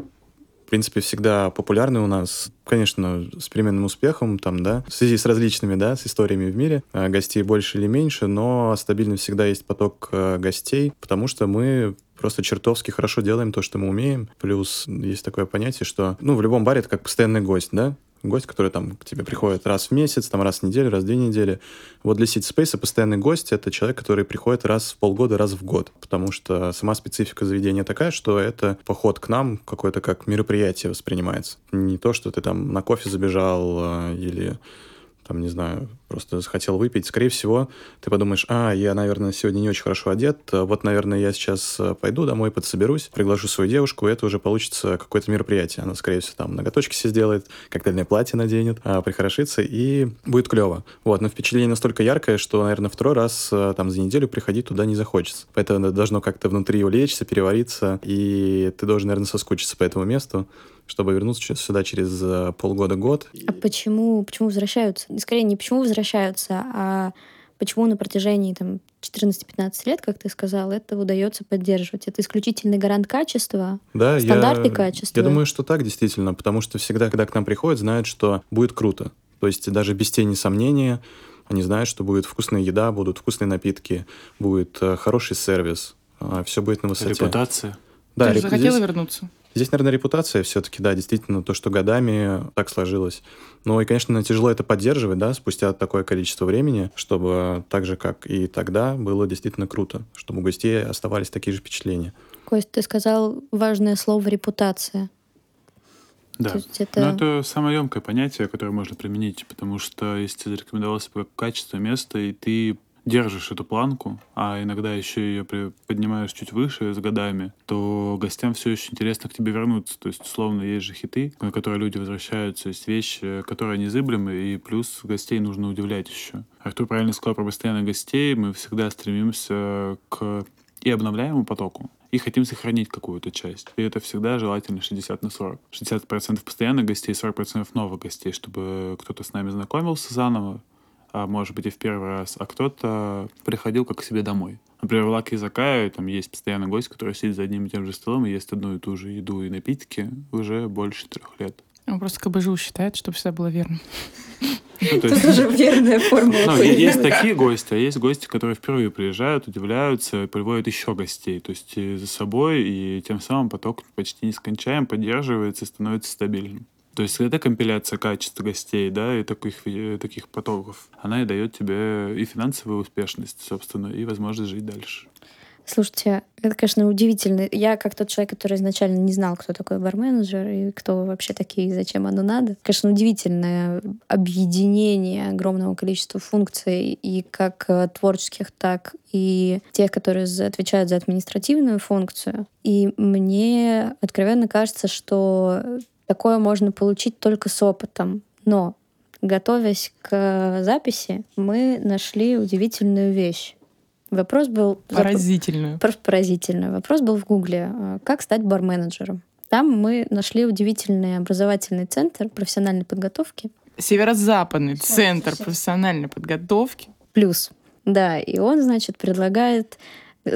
D: принципе, всегда популярны у нас, конечно, с переменным успехом, там, да, в связи с различными, да, с историями в мире, а, гостей больше или меньше, но стабильно всегда есть поток а, гостей, потому что мы просто чертовски хорошо делаем то, что мы умеем. Плюс есть такое понятие, что, ну, в любом баре это как постоянный гость, да, гость, который там к тебе приходит раз в месяц, там раз в неделю, раз в две недели. Вот для City Space постоянный гость — это человек, который приходит раз в полгода, раз в год, потому что сама специфика заведения такая, что это поход к нам какое-то как мероприятие воспринимается. Не то, что ты там на кофе забежал а, или там, не знаю, просто захотел выпить, скорее всего, ты подумаешь, а, я, наверное, сегодня не очень хорошо одет, вот, наверное, я сейчас э, пойду домой, подсоберусь, приглашу свою девушку, и это уже получится какое-то мероприятие. Она, скорее всего, там ноготочки себе сделает, коктейльное платье наденет, а, прихорошится, и будет клево. Вот, но впечатление настолько яркое, что, наверное, второй раз э, там за неделю приходить туда не захочется. Поэтому это должно как-то внутри улечься, перевариться, и ты должен, наверное, соскучиться по этому месту, чтобы вернуться сюда через э, полгода-год.
A: А почему, почему возвращаются? Скорее, не почему возвращаются, а почему на протяжении там, 14-15 лет, как ты сказал, это удается поддерживать. Это исключительный гарант качества,
D: Да,
A: стандарты
D: я,
A: качества.
D: Я думаю, что так действительно, потому что всегда, когда к нам приходят, знают, что будет круто. То есть даже без тени сомнения они знают, что будет вкусная еда, будут вкусные напитки, будет э, хороший сервис, все будет на высоте.
B: Репутация.
D: Да,
C: Ты же
D: реп-
C: захотела
D: здесь,
C: вернуться?
D: Здесь, наверное, репутация все-таки, да, действительно, то, что годами так сложилось. Ну и, конечно, тяжело это поддерживать, да, спустя такое количество времени, чтобы так же, как и тогда, было действительно круто, чтобы у гостей оставались такие же впечатления.
A: Кость, ты сказал важное слово «репутация».
B: Да.
A: Это...
B: Ну, это самое емкое понятие, которое можно применить, потому что если тебе зарекомендовался как качество места, и ты держишь эту планку, а иногда еще ее поднимаешь чуть выше с годами, то гостям все еще интересно к тебе вернуться. То есть, условно, есть же хиты, на которые люди возвращаются, есть вещи, которые незыблемы, и плюс гостей нужно удивлять еще. Артур правильно сказал про постоянных гостей. Мы всегда стремимся к и обновляемому потоку, и хотим сохранить какую-то часть. И это всегда желательно 60 на 40. 60% постоянных гостей, 40% новых гостей, чтобы кто-то с нами знакомился заново, а может быть и в первый раз, а кто-то приходил как к себе домой. Например, в Лаке Закае там есть постоянный гость, который сидит за одним и тем же столом и ест одну и ту же еду и напитки уже больше трех лет.
C: Он просто КБЖУ считает, чтобы всегда было верно.
A: Ну, Это тоже верная формула.
B: Ну, есть такие гости, а есть гости, которые впервые приезжают, удивляются, приводят еще гостей. То есть за собой, и тем самым поток почти нескончаем поддерживается и становится стабильным. То есть это компиляция качества гостей, да, и таких, таких потоков, она и дает тебе и финансовую успешность, собственно, и возможность жить дальше.
A: Слушайте, это, конечно, удивительно. Я, как тот человек, который изначально не знал, кто такой барменеджер и кто вообще такие, и зачем оно надо. Конечно, удивительное объединение огромного количества функций и как э, творческих, так и тех, которые отвечают за административную функцию. И мне откровенно кажется, что Такое можно получить только с опытом. Но, готовясь к записи, мы нашли удивительную вещь. Вопрос был...
C: Поразительную.
A: Просто поразительную. Вопрос был в Гугле. А, как стать барменеджером? Там мы нашли удивительный образовательный центр профессиональной подготовки.
C: Северо-западный центр профессиональной подготовки.
A: Плюс. Да, и он, значит, предлагает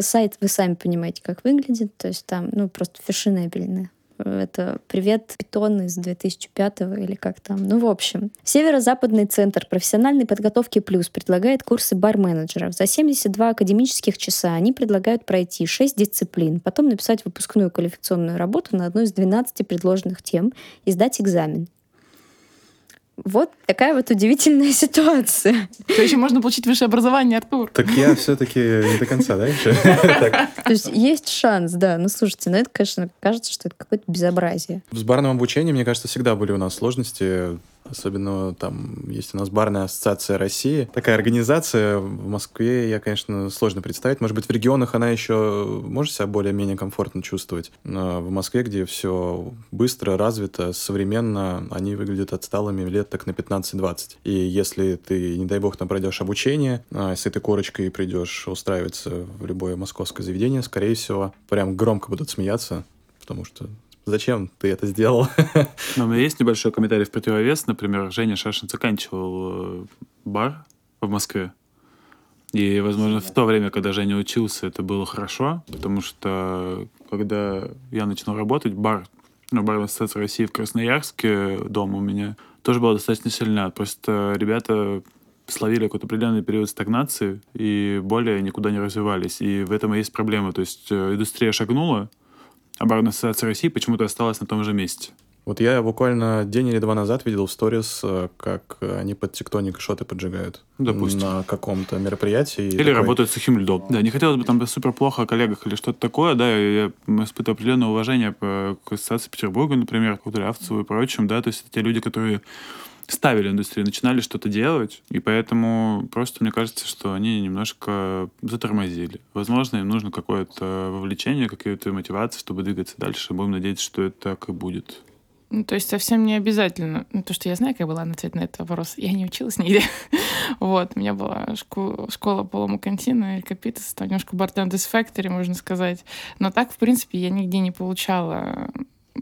A: сайт, вы сами понимаете, как выглядит, то есть там, ну, просто фешенебельный. Это «Привет, питон» из 2005 или как там. Ну, в общем. Северо-западный центр профессиональной подготовки «Плюс» предлагает курсы бар-менеджеров. За 72 академических часа они предлагают пройти 6 дисциплин, потом написать выпускную квалификационную работу на одну из 12 предложенных тем и сдать экзамен. Вот такая вот удивительная ситуация.
C: То еще можно получить высшее образование, Артур.
D: Так я все-таки не до конца, да, еще?
A: То есть есть шанс, да. Ну, слушайте, ну это, конечно, кажется, что это какое-то безобразие.
D: В барном обучении, мне кажется, всегда были у нас сложности Особенно там есть у нас барная ассоциация России. Такая организация в Москве, я, конечно, сложно представить. Может быть, в регионах она еще может себя более-менее комфортно чувствовать. Но в Москве, где все быстро, развито, современно, они выглядят отсталыми лет так на 15-20. И если ты, не дай бог, там пройдешь обучение, а с этой корочкой придешь устраиваться в любое московское заведение, скорее всего, прям громко будут смеяться, потому что Зачем ты это сделал?
B: Но у меня есть небольшой комментарий в противовес. Например, Женя Шашин заканчивал э, бар в Москве. И, возможно, в то время, когда Женя учился, это было хорошо, потому что когда я начинал работать, бар, ну, бар Ассоциации России в Красноярске, дом у меня, тоже была достаточно сильна. Просто ребята словили какой-то определенный период стагнации и более никуда не развивались. И в этом и есть проблема. То есть э, индустрия шагнула, Оборонная ассоциация России почему-то осталась на том же месте.
D: Вот я буквально день или два назад видел в сторис, э, как они под тектоник шоты поджигают.
B: Допустим.
D: На каком-то мероприятии.
B: Или такой... работают сухим льдом. Да, не хотелось бы там супер плохо о коллегах или что-то такое, да, я испытываю определенное уважение к Ассоциации Петербурга, например, к Кудрявцеву и прочим, да, то есть это те люди, которые ставили индустрию, начинали что-то делать, и поэтому просто мне кажется, что они немножко затормозили. Возможно, им нужно какое-то вовлечение, какая-то мотивация, чтобы двигаться дальше. Будем надеяться, что это так и будет.
C: Ну, то есть совсем не обязательно. Ну, то, что я знаю, как была ответ на этот вопрос. Я не училась нигде. вот, у меня была школа, школа Полому Кантина и Капитас, немножко Бартендес Factory, можно сказать. Но так, в принципе, я нигде не получала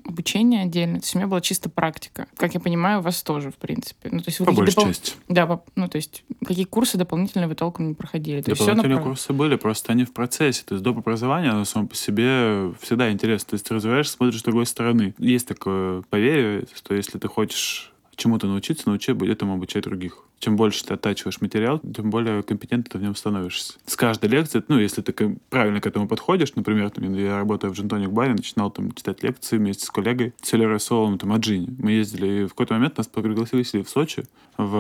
C: обучение отдельно. То есть у меня была чисто практика. Как я понимаю, у вас тоже, в принципе. Ну, то есть
B: вы по большей допол... части.
C: Да, по... ну, то есть какие курсы дополнительные вы толком не проходили?
B: То дополнительные на... курсы были, просто они в процессе. То есть доп. образование, оно само по себе всегда интересно. То есть ты развиваешься, смотришь с другой стороны. Есть такое поверье, что если ты хочешь чему-то научиться, научи этому обучать других. Чем больше ты оттачиваешь материал, тем более компетентно ты в нем становишься. С каждой лекции, ну, если ты правильно к этому подходишь, например, там, я работаю в Джентоник баре, начинал там читать лекции вместе с коллегой Селерой Солом, там, о джине. Мы ездили, и в какой-то момент нас пригласили в Сочи в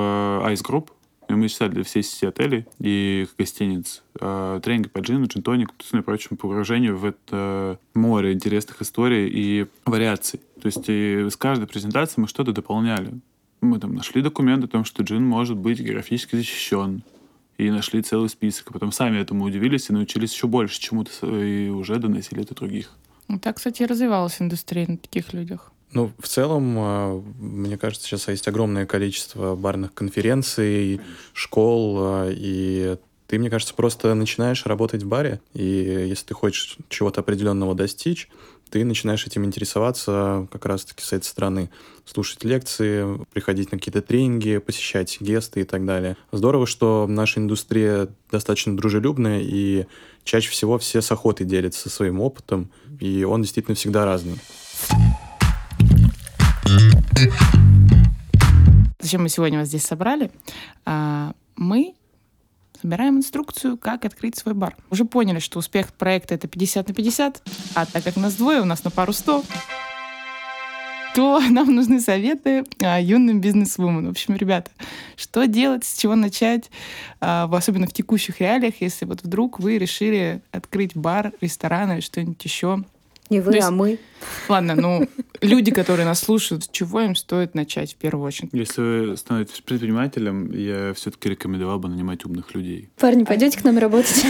B: Ice Group, мы читали для всей сети отелей и гостиниц. Э, тренинги по джину, джин-тоник, и прочему погружению в это море интересных историй и вариаций. То есть и с каждой презентации мы что-то дополняли. Мы там нашли документ о том, что джин может быть географически защищен. И нашли целый список. А потом сами этому удивились и научились еще больше чему-то и уже доносили это других.
C: Ну, так, кстати, и развивалась индустрия на таких людях.
D: Ну, в целом, а, мне кажется, сейчас есть огромное количество барных конференций, школ, а, и ты, мне кажется, просто начинаешь работать в баре, и если ты хочешь чего-то определенного достичь, ты начинаешь этим интересоваться как раз-таки с этой стороны. Слушать лекции, приходить на какие-то тренинги, посещать гесты и так далее. Здорово, что наша индустрия достаточно дружелюбная, и чаще всего все с охотой делятся своим опытом, и он действительно всегда разный.
C: Зачем мы сегодня вас здесь собрали? А, мы собираем инструкцию, как открыть свой бар. Уже поняли, что успех проекта — это 50 на 50, а так как нас двое, у нас на пару 100, то нам нужны советы а, юным бизнес-вумен. В общем, ребята, что делать, с чего начать, а, особенно в текущих реалиях, если вот вдруг вы решили открыть бар, ресторан или что-нибудь еще,
A: не вы, есть, а мы.
C: Ладно, ну, люди, которые нас слушают, чего им стоит начать в первую очередь?
B: Если вы становитесь предпринимателем, я все-таки рекомендовал бы нанимать умных людей.
A: Парни, пойдете к нам работать?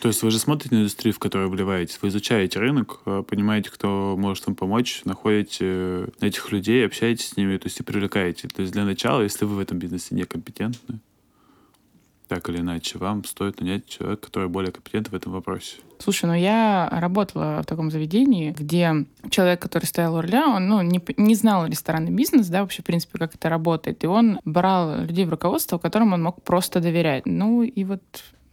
B: То есть вы же смотрите на индустрию, в которую вливаетесь, вы изучаете рынок, э, понимаете, кто может вам помочь, находите этих людей, общаетесь с ними, то есть и привлекаете. То есть для начала, если вы в этом бизнесе некомпетентны, так или иначе, вам стоит нанять человека, который более компетентен в этом вопросе.
C: Слушай, ну я работала в таком заведении, где человек, который стоял у руля, он ну, не, не знал ресторанный бизнес, да, вообще, в принципе, как это работает. И он брал людей в руководство, которым он мог просто доверять. Ну и вот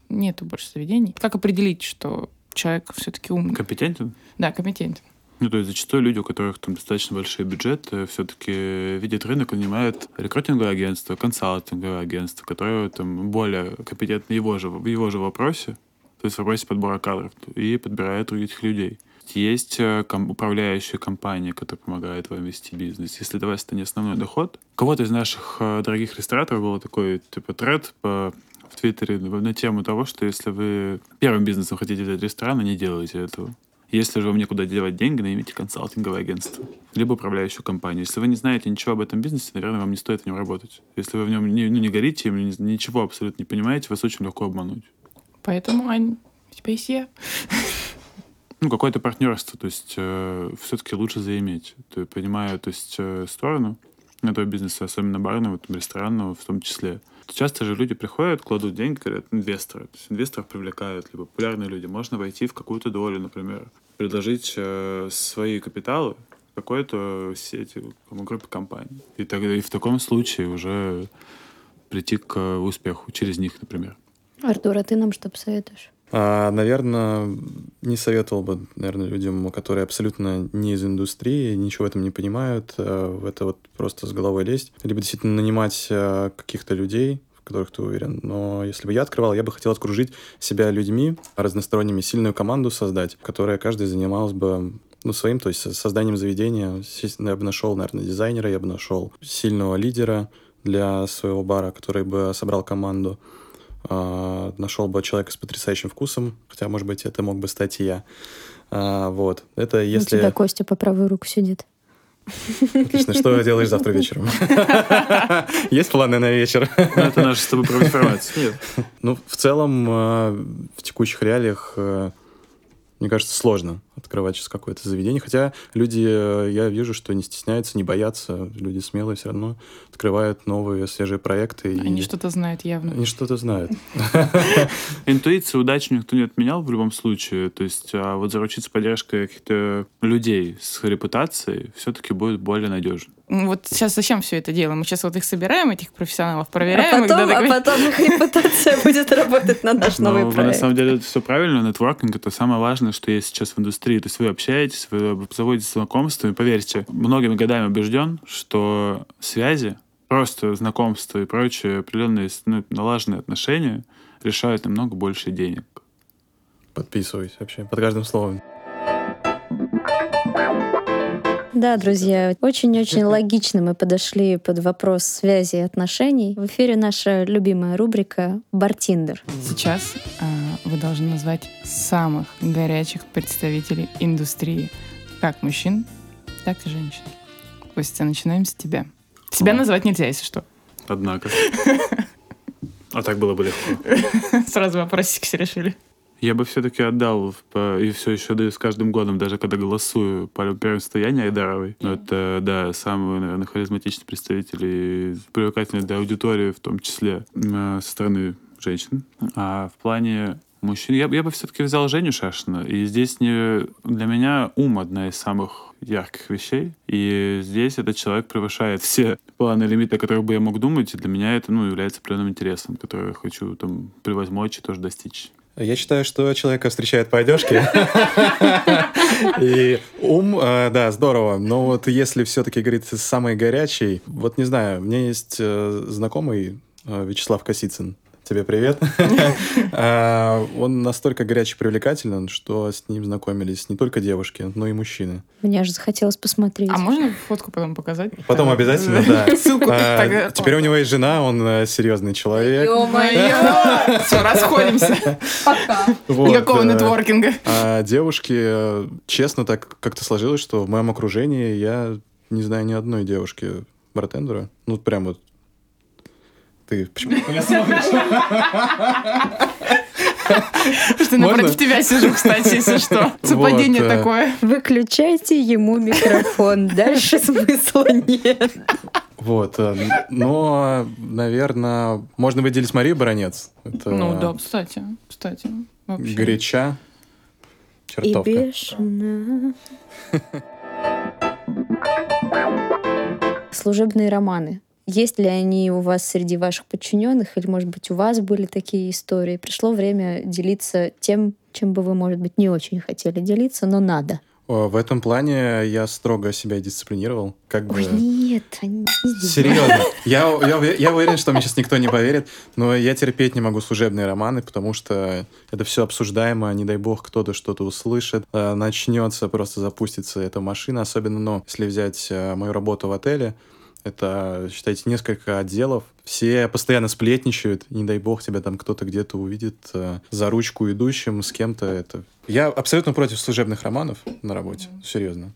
C: нету больше заведений. Как определить, что человек все-таки умный?
B: Компетентен?
C: Да, компетентен.
B: Ну, то есть зачастую люди, у которых там достаточно большой бюджет, все-таки видят рынок, нанимают рекрутинговое агентство, консалтинговое агентство, которое там более компетентно его же, в его же вопросе, то есть в вопросе подбора кадров, и подбирает этих людей. Есть э, ком- управляющая компания, которая помогает вам вести бизнес. Если для это не основной доход. Кого-то из наших э, дорогих рестораторов был такой типа тред по в Твиттере на тему того, что если вы первым бизнесом хотите взять ресторан, не делайте этого. Если же вам некуда девать деньги, наймите консалтинговое агентство, либо управляющую компанию. Если вы не знаете ничего об этом бизнесе, наверное, вам не стоит в нем работать. Если вы в нем не, ну, не горите, ничего абсолютно не понимаете, вас очень легко обмануть.
C: Поэтому, Ань, у тебя есть я.
B: Ну, какое-то партнерство, то есть э, все-таки лучше заиметь. Ты понимаю, то есть э, сторону этого бизнеса, особенно барного, там, ресторанного в том числе. Часто же люди приходят, кладут деньги, говорят, инвесторы. То есть инвесторов привлекают, либо популярные люди. Можно войти в какую-то долю, например, предложить э, свои капиталы какой-то сети, группе компаний. И, тогда, и в таком случае уже прийти к успеху через них, например.
A: Артур, а ты нам что посоветуешь?
D: А, наверное, не советовал бы, наверное, людям, которые абсолютно не из индустрии, ничего в этом не понимают, а, в это вот просто с головой лезть. Либо действительно нанимать а, каких-то людей, в которых ты уверен. Но если бы я открывал, я бы хотел окружить себя людьми, разносторонними, сильную команду создать, которая каждый занималась бы ну, своим, то есть созданием заведения. Я бы нашел, наверное, дизайнера, я бы нашел сильного лидера для своего бара, который бы собрал команду. А, нашел бы человека с потрясающим вкусом, хотя, может быть, это мог бы стать и я. А, вот. Это если...
A: У тебя Костя по правую руку сидит.
D: Отлично. Что делаешь завтра вечером? Есть планы на вечер?
B: Ну, это наша с тобой информация. Нет.
D: Ну, в целом, а, в текущих реалиях мне кажется, сложно открывать сейчас какое-то заведение. Хотя люди, э, я вижу, что не стесняются, не боятся. Люди смелые все равно открывают новые свежие проекты.
C: Они и... что-то знают явно.
D: Они что-то знают.
B: Интуиция, удачу никто не отменял в любом случае. То есть, а вот заручиться поддержкой каких-то людей с репутацией все-таки будет более надежно
C: вот сейчас зачем все это делаем? Мы сейчас вот их собираем, этих профессионалов, проверяем.
A: А потом, а потом их репутация будет работать на наш новый проект.
B: На самом деле это все правильно. Нетворкинг — это самое важное, что есть сейчас в индустрии. То есть вы общаетесь, вы заводите знакомства. И поверьте, многими годами убежден, что связи, просто знакомства и прочие определенные ну, налаженные отношения решают намного больше денег.
D: Подписываюсь вообще под каждым словом.
A: Да, друзья, очень-очень логично мы подошли под вопрос связи и отношений. В эфире наша любимая рубрика «Бартиндер».
C: Сейчас э, вы должны назвать самых горячих представителей индустрии, как мужчин, так и женщин. Костя, начинаем с тебя. Тебя
B: О.
C: назвать нельзя, если что.
B: Однако. А так было бы легко.
C: Сразу вопросики все решили.
B: Я бы все-таки отдал, и все еще даю с каждым годом, даже когда голосую по первенству Яне Айдаровой. Но это, да, самый, наверное, харизматичный представитель и привлекательный для аудитории, в том числе э, со стороны женщин. А в плане мужчин я, бы- я бы все-таки взял Женю Шашина. И здесь не, для меня ум одна из самых ярких вещей. И здесь этот человек превышает все планы лимиты, о которых бы я мог думать. И для меня это ну, является определенным интересом, который я хочу там, превозмочь и тоже достичь.
D: Я считаю, что человека встречают по одежке. И ум, э, да, здорово. Но вот если все-таки говорить самый горячий, вот не знаю, меня есть э, знакомый э, Вячеслав Косицын. Тебе привет. А, Он настолько горячий привлекателен, что с ним знакомились не только девушки, но и мужчины.
A: Мне аж захотелось посмотреть.
C: А можно фотку потом показать?
D: Потом
C: Э,
D: обязательно, да.
C: Ссылку
D: А,
C: тогда-
D: Теперь у него есть жена, он э, серьезный человек.
C: Ё-моё! Все, расходимся. Пока. Никакого
D: э,
C: нетворкинга.
D: А девушки, э, честно, так как-то сложилось, что в моем окружении я не знаю ни одной девушки бартендера. Ну, прям вот. Ты почему на меня смотришь?
C: Что напротив тебя сижу, кстати, если что. Совпадение
D: Вот, э,
C: такое.
A: Выключайте ему микрофон. Дальше смысла нет.
D: Вот. э, Но, наверное, можно выделить Марию Баронец. Это
C: Ну да, кстати, кстати. вообще.
D: горяча.
A: И
D: Чертовка.
A: бешено. Служебные романы. Есть ли они у вас среди ваших подчиненных, или, может быть, у вас были такие истории? Пришло время делиться тем, чем бы вы, может быть, не очень хотели делиться, но надо.
D: О, В этом плане я строго себя дисциплинировал. Как бы...
A: Ой, нет, они здесь.
D: Серьезно. Я, я, я уверен, что мне сейчас никто не поверит, но я терпеть не могу служебные романы, потому что это все обсуждаемо, не дай бог кто-то что-то услышит, э, начнется, просто запустится эта машина, особенно, ну, если взять э, мою работу в отеле, это, считайте, несколько отделов. Все постоянно сплетничают. Не дай бог тебя там кто-то где-то увидит э, за ручку идущим с кем-то. Это... Я абсолютно против служебных романов на работе. Серьезно.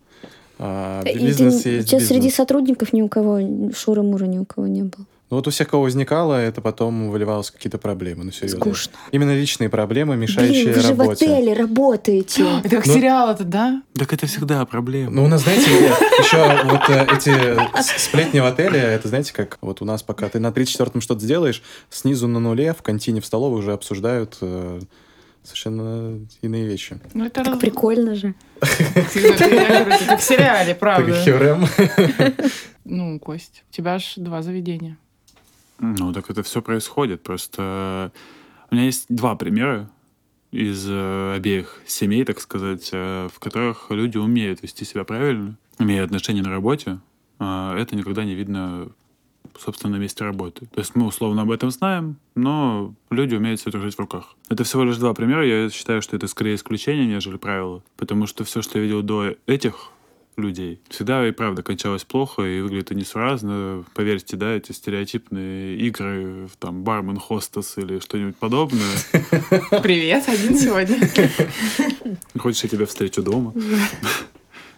D: А,
A: И ты-
D: бизнес
A: у
D: есть
A: среди
D: бизнес.
A: сотрудников ни у кого, Шура-Мура ни у кого не было.
D: Ну вот у всех, кого возникало, это потом выливалось в какие-то проблемы. Ну, серьезно.
A: Скучно.
D: Именно личные проблемы, мешающие
A: Блин, вы же в
D: работе.
A: отеле работаете.
C: Это как
D: Ну-
C: сериал это, да?
B: Так это всегда проблема.
D: Ну, у нас, знаете, еще вот э, эти сплетни в отеле, это, знаете, как вот у нас, пока ты на 34-м что-то сделаешь, снизу на нуле в контине в столовой уже обсуждают э, совершенно иные вещи.
C: Ну, это
A: Так
C: раз-
A: прикольно же.
C: Как в сериале, правда.
D: херем.
C: Ну, Кость, у тебя аж два заведения.
B: Ну, так это все происходит. Просто у меня есть два примера из э, обеих семей, так сказать, э, в которых люди умеют вести себя правильно, имея отношения на работе. а это никогда не видно, собственно, на месте работы. То есть мы условно об этом знаем, но люди умеют все держать в руках. Это всего лишь два примера. Я считаю, что это скорее исключение, нежели правило. Потому что все, что я видел до этих людей. Всегда и правда кончалось плохо, и выглядит несуразно. Поверьте, да, эти стереотипные игры, в, там, бармен, хостес или что-нибудь подобное.
C: Привет, один сегодня.
B: Хочешь, я тебя встречу дома?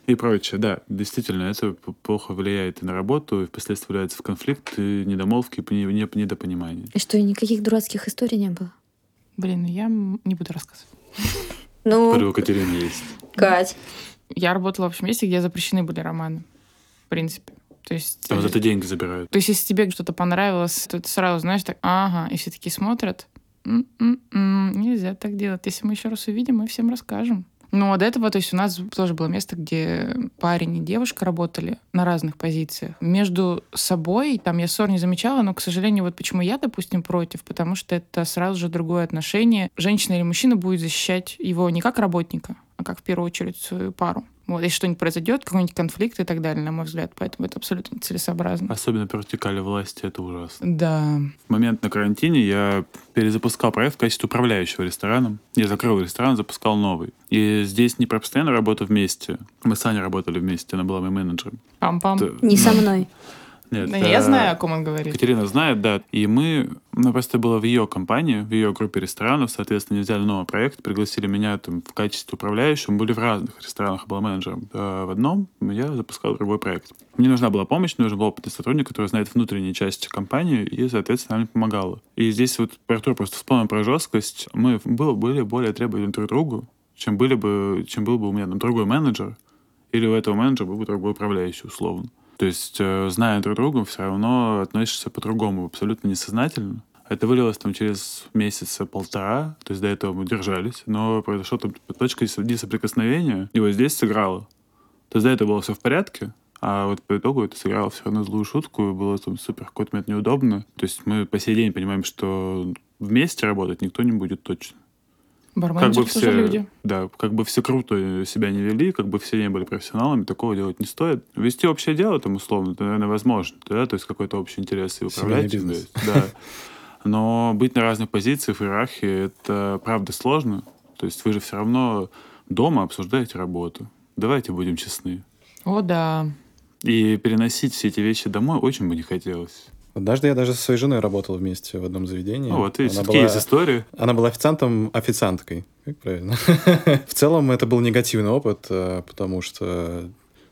B: И прочее, да, действительно, это плохо влияет и на работу, и впоследствии влияется в конфликт, и недомолвки, и не- не- недопонимание.
A: И что, и никаких дурацких историй не было?
C: Блин, я не буду рассказывать.
A: Ну,
B: у Катерины есть.
A: Кать.
C: Я работала в общем месте, где запрещены были романы. В принципе. То есть...
B: Там за это деньги забирают.
C: То есть, если тебе что-то понравилось, то ты сразу знаешь, так, ага, и все такие смотрят. «М-м-м, нельзя так делать. Если мы еще раз увидим, мы всем расскажем. Ну, а до этого, то есть у нас тоже было место, где парень и девушка работали на разных позициях. Между собой там я ссор не замечала, но, к сожалению, вот почему я, допустим, против, потому что это сразу же другое отношение. Женщина или мужчина будет защищать его не как работника, как в первую очередь свою пару. Вот, если что-нибудь произойдет, какой-нибудь конфликт и так далее, на мой взгляд. Поэтому это абсолютно целесообразно.
B: Особенно по вертикали власти, это ужасно.
C: Да.
B: В момент на карантине я перезапускал проект в качестве управляющего рестораном. Я закрыл ресторан, запускал новый. И здесь не про постоянную работу вместе. Мы с Аней работали вместе, она была моим менеджером.
C: Пам-пам.
B: Т-
A: Не со мной.
B: Нет,
C: Ну, Я
B: э,
C: знаю, о ком он говорит.
B: Катерина знает, да. И мы, ну, просто было в ее компании, в ее группе ресторанов, соответственно, они взяли новый проект, пригласили меня там в качестве управляющего. Мы были в разных ресторанах, я был менеджером. Э, В одном я запускал другой проект. Мне нужна была помощь, мне нужен был опытный сотрудник, который знает внутренние части компании, и, соответственно, она мне помогала. И здесь вот Артур просто вспомнил про жесткость. Мы был- были более требовательны друг к другу, чем, были бы, чем был бы у меня там другой менеджер, или у этого менеджера был бы другой управляющий, условно. То есть, э, зная друг друга, все равно относишься по-другому, абсолютно несознательно. Это вылилось там через месяца полтора, то есть до этого мы держались, но произошла там точка несоприкосновения, и вот здесь сыграло. То есть до этого было все в порядке, а вот по итогу это сыграло все равно злую шутку, и было там супер какой-то момент неудобно. То есть мы по сей день понимаем, что вместе работать никто не будет точно. Как
C: Барменджеры
B: бы
C: тоже
B: все,
C: люди.
B: да, как бы все круто себя не вели, как бы все не были профессионалами, такого делать не стоит. Вести общее дело там условно, это, наверное, возможно, да, то есть какой-то общий интерес и управлять
D: бизнес.
B: да. Да. Но быть на разных позициях в иерархии, это правда сложно. То есть вы же все равно дома обсуждаете работу. Давайте будем честны.
C: О, да.
B: И переносить все эти вещи домой очень бы не хотелось.
D: Однажды я даже со своей женой работал вместе в одном заведении.
B: Ну, вот видите,
D: Она была-
B: есть истории.
D: Она была официантом, официанткой. Как правильно? В целом это был негативный опыт, э, потому что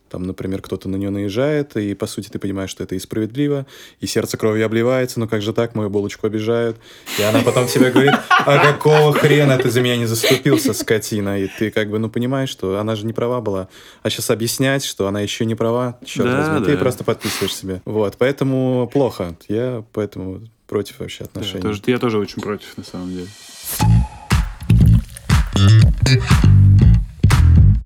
D: там, например, кто-то на нее наезжает, и, по сути, ты понимаешь, что это и справедливо, и сердце кровью обливается, но как же так, мою булочку обижают. И она потом тебе говорит, а какого хрена ты за меня не заступился, скотина? И ты как бы, ну, понимаешь, что она же не права была. А сейчас объяснять, что она еще не права, черт
B: Да,
D: возьми, ты
B: да.
D: просто подписываешь себе. Вот, поэтому плохо. Я поэтому против вообще
B: Да,
D: отношений.
B: тоже- я тоже очень против, на самом деле.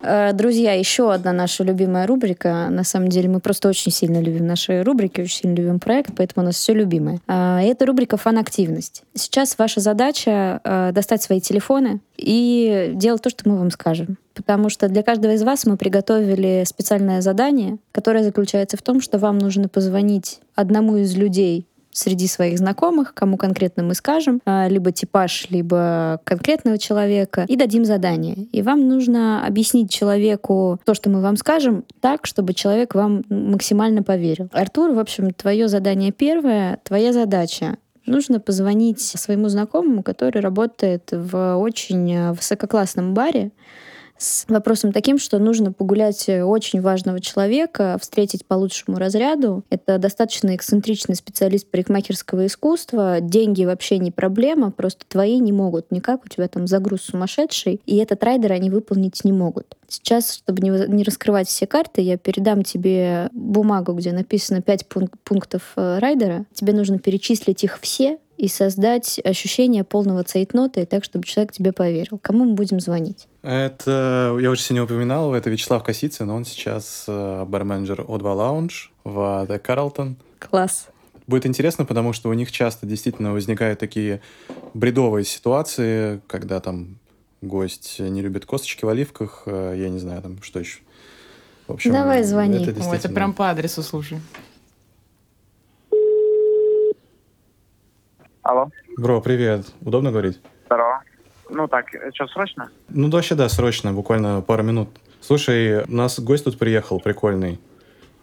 A: Э, Друзья, еще одна наша любимая рубрика. На самом деле мы просто очень сильно любим наши рубрики, очень сильно любим проект, поэтому у нас все любимое. И Это рубрика «Фан-активность». Сейчас ваша задача э, достать свои телефоны и делать то, что мы вам скажем. Потому что для каждого из вас мы приготовили специальное задание, которое заключается в том, что вам нужно позвонить одному из людей, среди своих знакомых, кому конкретно мы скажем, а, либо типаж, либо конкретного человека, и дадим задание. И вам нужно объяснить человеку то, что мы вам скажем, так, чтобы человек вам максимально поверил. Артур, в общем, твое задание первое, твоя задача Нужно позвонить своему знакомому, который работает в очень э, высококлассном баре, с вопросом таким, что нужно погулять э, очень важного человека, встретить по лучшему разряду. Это достаточно эксцентричный специалист парикмахерского искусства. Деньги вообще не проблема, просто твои не могут никак, у тебя там загруз сумасшедший, и этот райдер они выполнить не могут. Сейчас, чтобы не, не раскрывать все карты, я передам тебе бумагу, где написано 5 пунктов э, райдера. Тебе нужно перечислить их все и создать ощущение полного цейтнота, и так, чтобы человек тебе поверил. Кому мы будем звонить?
D: Это, я уже сегодня упоминал, это Вячеслав Косицын, он сейчас э, барменджер O2 Lounge в The Carlton.
A: Класс.
D: Будет интересно, потому что у них часто действительно возникают такие бредовые ситуации, когда там гость не любит косточки в оливках, э, я не знаю, там что еще. В общем,
A: Давай звони.
D: Это
C: О, это
D: действительно-
C: прям по адресу, слушай.
E: Алло,
D: Бро, привет. Удобно говорить?
E: здорово. Ну так, что, срочно?
D: Ну, да, вообще, да, срочно, буквально пару минут. Слушай, у нас гость тут приехал, прикольный.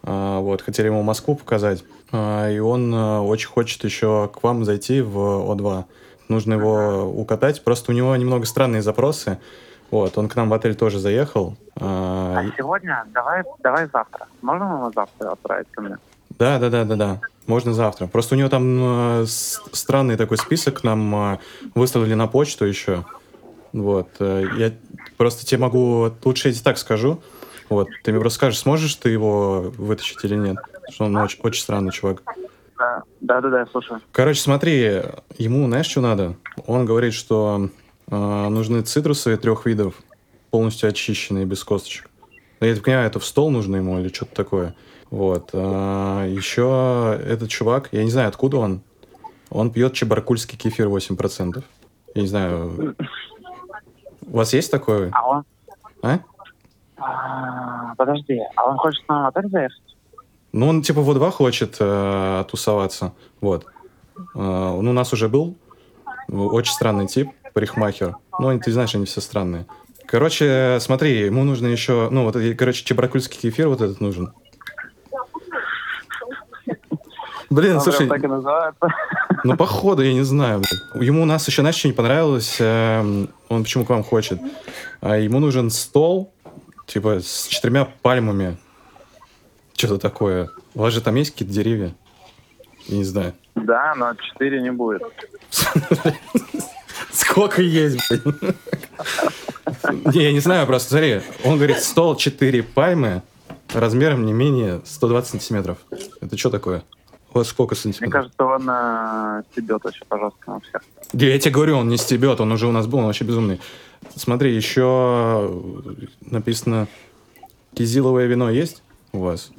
D: А, вот, хотели ему Москву показать. А, и он а, очень хочет еще к вам зайти в О2. Нужно его укатать. Просто у него немного странные запросы. Вот, он к нам в отель тоже заехал. А,
E: А сегодня давай, давай завтра. Можно ему завтра отправить ко мне?
D: Да, да, да, да, да. Можно завтра. Просто у него там э, странный такой список нам э, выставили на почту еще. Вот. э, я просто тебе могу... Лучше я тебе так скажу. Вот. Ты мне просто скажешь, сможешь ты его вытащить или нет? Потому Что он очень, очень странный чувак.
E: Да, да, да, да, слушаю.
D: Короче, смотри, ему, знаешь, что надо? Он говорит, что э, нужны цитрусы трех видов, полностью очищенные, без косточек. Я так понимаю, это в стол нужно ему или что-то такое. Вот. А, еще этот чувак, я не знаю, откуда он, он пьет чебаркульский кефир 8%. Я не знаю, у вас есть такое?
E: А он?
D: А?
E: А, подожди, а он хочет в отель заехать?
D: Ну, он типа в O2 хочет э, тусоваться. Вот. Э, он у нас уже был. Очень странный тип, парикмахер. Ну, ты знаешь, они все странные. Короче, смотри, ему нужно еще... Ну, вот, короче, чебаркульский кефир вот этот нужен. Блин,
E: Он
D: слушай,
E: так и называется.
D: ну, походу, я не знаю. Ему у нас еще, знаешь, что не понравилось? Эм, Он почему к вам хочет? А ему нужен стол, типа, с четырьмя пальмами. Что-то такое. У вас же там есть какие-то деревья? Я не знаю.
E: Да, но 4 не будет.
D: Сколько есть, блин? Не, я не знаю, просто смотри. Он говорит, стол 4 пальмы размером не менее 120 сантиметров. Это что такое? У вас сколько
E: Мне
D: сантиметров?
E: кажется, он э, стебет очень по-жесткому всех.
D: Да я тебе говорю, он не стебет, он уже у нас был, он вообще безумный. Смотри, еще написано кизиловое вино есть у вас?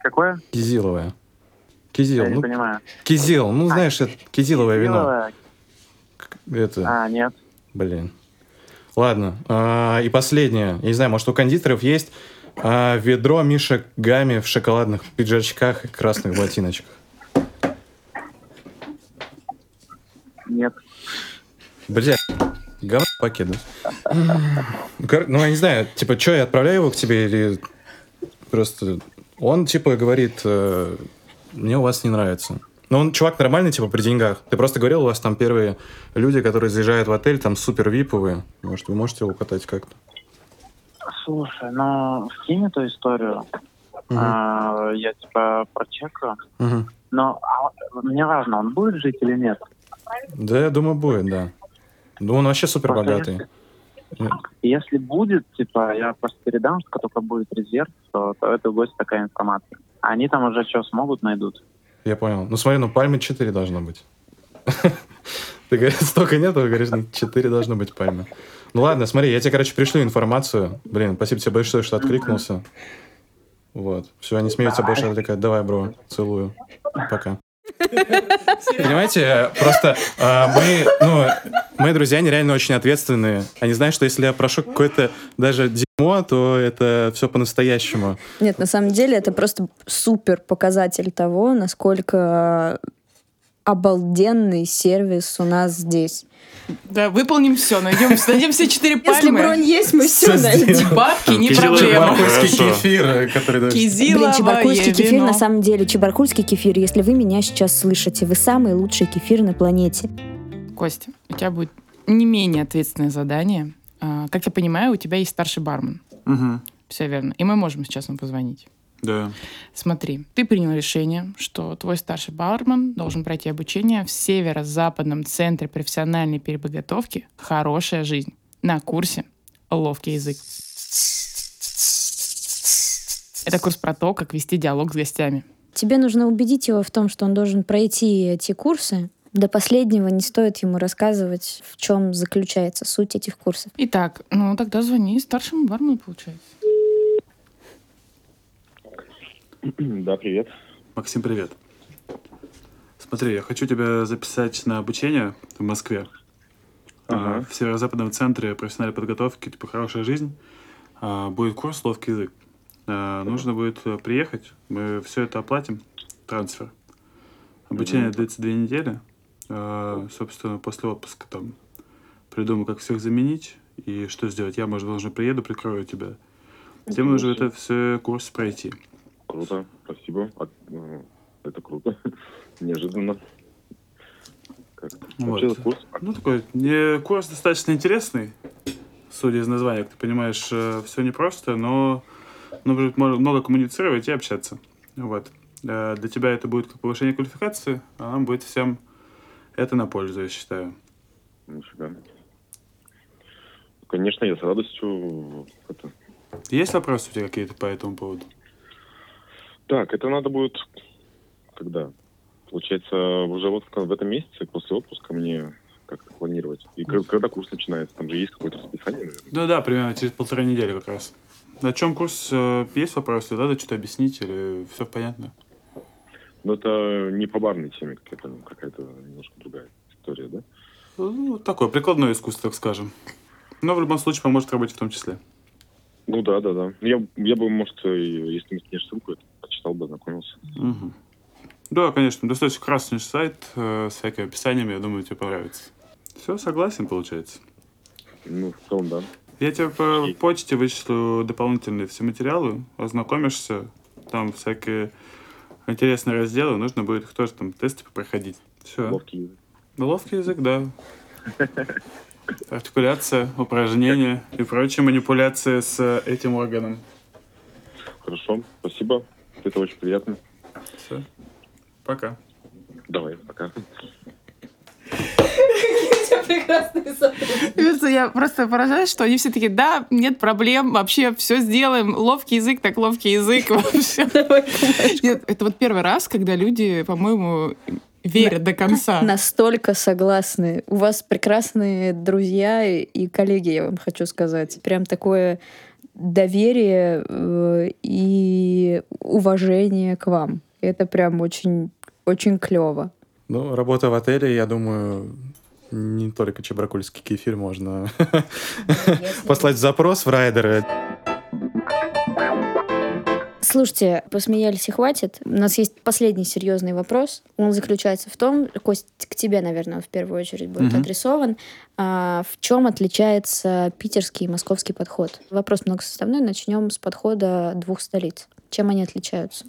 E: Какое?
D: Кизиловое. Кизил,
E: Я не
D: ну,
E: понимаю.
D: кизил, ну, знаешь, это кизиловое вино.
E: Белое?
D: Это,
E: А, нет.
D: блин. Ладно, а, и последнее. Я не знаю, может, у кондитеров есть а, ведро Миша Гами в шоколадных пиджачках и красных ботиночках.
E: Нет.
D: Бля, говно пакет, да? Ну, Ну, я не знаю, типа, что, я отправляю его к тебе или просто... Он, типа, говорит, э, мне у вас не нравится. Но он чувак нормальный, типа, при деньгах. Ты просто говорил, у вас там первые люди, которые заезжают в отель, там супер виповые. Может, вы можете его катать как-то?
E: Слушай, ну, скинь эту историю.
D: Мгм.
E: А, я типа прочекаю.
D: Мгм.
E: Но а, мне важно, он будет жить или нет.
D: Да, я думаю, будет, да. Ну, он вообще супер богатый.
E: И Если будет, типа, я просто передам, что только будет резерв, то, то это будет такая информация. Они там уже что смогут, найдут.
D: Я понял. Ну, смотри, ну, пальмы 4 должно быть. Ты говоришь, столько нет, ты говоришь, ну, 4 должно быть пальмы. Ну, ладно, смотри, я тебе, короче, пришлю информацию. Блин, спасибо тебе большое, что откликнулся. Вот. Все, они смеются больше отвлекать. Давай, бро, целую. Пока. Понимаете, просто а, мы, ну, мои друзья, они реально очень ответственные. Они знают, что если я прошу какое-то даже дерьмо, то это все по-настоящему.
A: Нет, на самом деле это просто супер показатель того, насколько обалденный сервис у нас здесь.
C: Да, выполним все, найдем, найдем все четыре
A: Если
C: пальмы.
A: бронь есть, мы все найдем.
C: Бабки не
B: Кизиловое
C: проблема.
D: Чебаркульский кефир, который... даже-
A: Блин, чебаркульский кефир,
C: вино.
A: на самом деле, чебаркульский кефир, если вы меня сейчас слышите, вы самый лучший кефир на планете.
C: Костя, у тебя будет не менее ответственное задание. А, Как я понимаю, у тебя есть старший бармен.
B: Мгм.
C: Все верно. И мы можем сейчас ему позвонить.
B: Да.
C: Смотри, ты принял решение, что твой старший бармен должен пройти обучение в Северо-Западном центре профессиональной переподготовки «Хорошая жизнь» на курсе «Ловкий язык». Это курс про то, как вести диалог с гостями.
A: Тебе нужно убедить его в том, что он должен пройти эти курсы. До последнего не стоит ему рассказывать, в чем заключается суть этих курсов.
C: Итак, ну тогда звони старшему бармену, получается.
F: Да, привет.
B: Максим, привет. Смотри, я хочу тебя записать на обучение в Москве.
F: Ага.
B: А, В Северо-Западном центре профессиональной подготовки, типа «Хорошая жизнь». А, Будет курс «Ловкий язык». А, Нужно будет приехать, мы все это оплатим, трансфер. Обучение длится две недели. А, Собственно, после отпуска там придумаю, как всех заменить и что сделать. Я, может, уже приеду, прикрою тебя. Тебе нужно это все курс пройти.
F: Круто, спасибо. Э, Это круто. Неожиданно. Как?
B: Вот.
F: Вообще курс?
B: Ну, такой не, курс достаточно интересный, судя из названия. Ты понимаешь, все непросто, но нужно много коммуницировать и общаться. Вот. Э, Для тебя это будет как повышение квалификации, а нам будет всем это на пользу, я считаю.
F: Нифига. Конечно, я с радостью это.
B: Есть вопросы у тебя какие-то по этому поводу?
F: Так, это надо будет когда? Получается, уже вот в этом месяце, после отпуска, мне как-то планировать. И когда курс начинается? Там же есть какое-то расписание, наверное.
B: Ну да, примерно через полтора недели как раз. На чем курс? э, Есть вопросы? Надо что-то объяснить или все понятно?
F: Но это не по барной теме какая-то, ну, какая-то немножко другая история, да?
B: Ну, такое прикладное искусство, так скажем. Но в любом случае поможет работе в том числе.
F: Ну да, да, да. Я, я бы, может, если мне скинешь ссылку, это почитал бы, ознакомился.
B: Мгм. Да, конечно, достаточно красный сайт э, с всякими описаниями, я думаю, тебе понравится. Все, согласен, получается.
F: Ну, в целом, да.
B: Я тебе по почте вышлю дополнительные все материалы, ознакомишься, там всякие интересные разделы, нужно будет их тоже там тесты проходить. Все.
F: Ловкий язык.
B: Ловкий язык, да. Артикуляция, упражнения и прочие манипуляции с этим органом.
F: Хорошо, спасибо. Это очень приятно.
B: Все. Пока.
F: Давай, пока.
C: Я просто поражаюсь, что они все таки да, нет проблем, вообще все сделаем. Ловкий язык, так ловкий язык. вообще. Нет, это вот первый раз, когда люди, по-моему, верят до конца.
A: Настолько согласны. У вас прекрасные друзья и коллеги, я вам хочу сказать. Прям такое доверие э, и уважение к вам. Это прям очень, очень клево.
D: Ну, работа в отеле, я думаю, не только чебракульский кефир можно послать запрос в райдеры.
A: Слушайте, посмеялись и хватит. У нас есть последний серьезный вопрос. Он заключается в том, Кость, к тебе, наверное, в первую очередь будет
B: Мгм.
A: адресован. А, в чем отличается питерский и московский подход? Вопрос многосоставной. Начнем с подхода двух столиц. Чем они отличаются?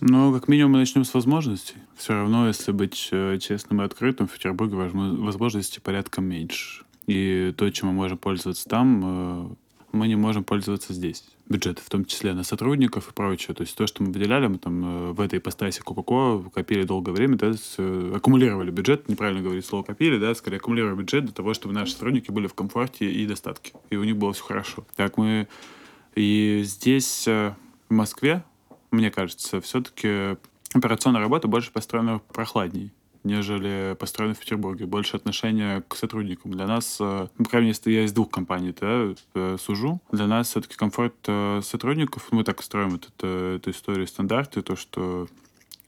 B: Ну, как минимум, мы начнем с возможностей. Все равно, если быть э, честным и открытым, в Петербурге возможно- возможностей порядком меньше. И то, чем мы можем пользоваться там, э, мы не можем пользоваться здесь. Бюджеты, в том числе на сотрудников и прочее. То есть то, что мы выделяли, мы там э, в этой ипостаси Кока-Кола копили долгое время, то есть э, аккумулировали бюджет, неправильно говорить слово копили, да, скорее аккумулировали бюджет для того, чтобы наши сотрудники были в комфорте и достатке, и у них было все хорошо. Так мы и здесь, э, в Москве, мне кажется, все-таки операционная работа больше построена прохладней нежели построена в Петербурге. Больше отношения к сотрудникам. Для нас, э, ну, по крайней мере, я из двух компаний да, э, сужу, для нас все-таки комфорт э, сотрудников, мы так строим этот, эту историю стандарты, то, что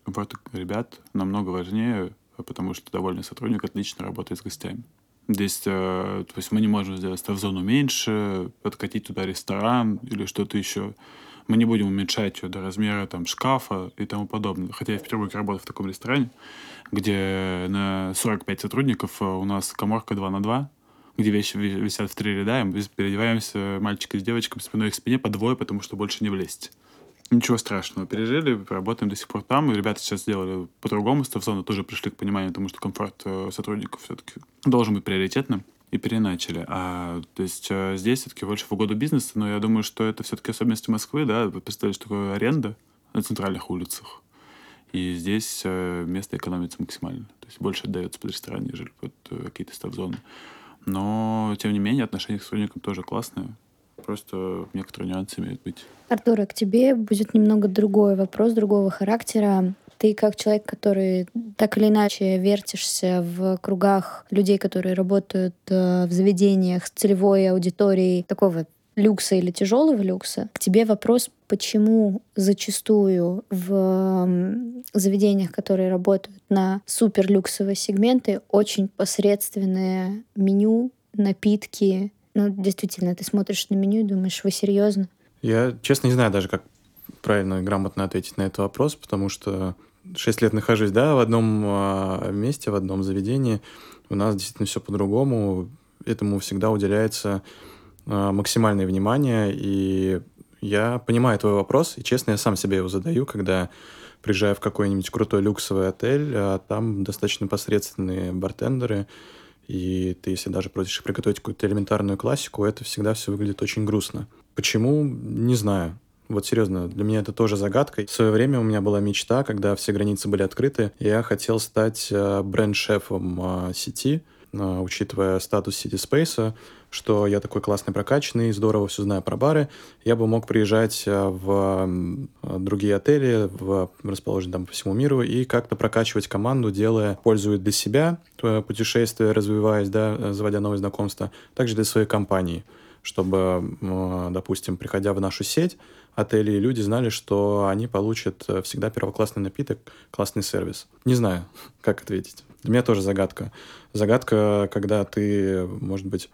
B: комфорт ребят намного важнее, потому что довольный сотрудник отлично работает с гостями. Здесь, то есть мы не можем сделать став-зону меньше, подкатить туда ресторан или что-то еще. Мы не будем уменьшать ее до размера там, шкафа и тому подобное. Хотя я в Петербурге работал в таком ресторане, где на 45 сотрудников э, у нас коморка 2 на 2, где вещи ви- висят в три ряда, и мы переодеваемся мальчик с девочкой спиной к спине по двое, потому что больше не влезть. Ничего страшного, пережили, работаем до сих пор там, и ребята сейчас сделали по-другому, став-зону тоже пришли к пониманию, потому что комфорт э, сотрудников все-таки должен быть приоритетным, и переначали. А то есть э, здесь все-таки больше в угоду бизнеса, но я думаю, что это все-таки особенности Москвы, да, вы представляете, что такое аренда на центральных улицах, и здесь э, место экономится максимально. То есть больше отдается под ресторан, нежели под э, какие-то став-зоны. Но, тем не менее, отношения к сотрудникам тоже классные. Просто некоторые нюансы имеют быть.
A: Артур, а к тебе будет немного другой вопрос, другого характера. Ты как человек, который так или иначе вертишься в кругах людей, которые работают э, в заведениях с целевой аудиторией такого люкса или тяжелого люкса, к тебе вопрос, почему зачастую в заведениях, которые работают на суперлюксовые сегменты, очень посредственное меню, напитки. Ну, действительно, ты смотришь на меню и думаешь, вы серьезно?
D: Я, честно, не знаю даже, как правильно и грамотно ответить на этот вопрос, потому что 6 лет нахожусь, да, в одном а, месте, в одном заведении. У нас действительно все по-другому. Этому всегда уделяется а, максимальное внимание. И я понимаю твой вопрос, и честно, я сам себе его задаю, когда приезжаю в какой-нибудь крутой люксовый отель, а там достаточно посредственные бартендеры, и ты, если даже просишь приготовить какую-то элементарную классику, это всегда все выглядит очень грустно. Почему? Не знаю. Вот серьезно, для меня это тоже загадка. В свое время у меня была мечта, когда все границы были открыты, я хотел стать э, бренд-шефом э, сети, э, учитывая статус City Space, что я такой классный прокачанный, здорово все знаю про бары, я бы мог приезжать в другие отели, в, расположенные там по всему миру, и как-то прокачивать команду, делая пользу для себя, путешествия, развиваясь, да, заводя новые знакомства, также для своей компании чтобы, допустим, приходя в нашу сеть отелей, люди знали, что они получат э, всегда первоклассный напиток, классный сервис. Не знаю, как ответить. Для меня тоже загадка. Загадка, когда ты, может быть,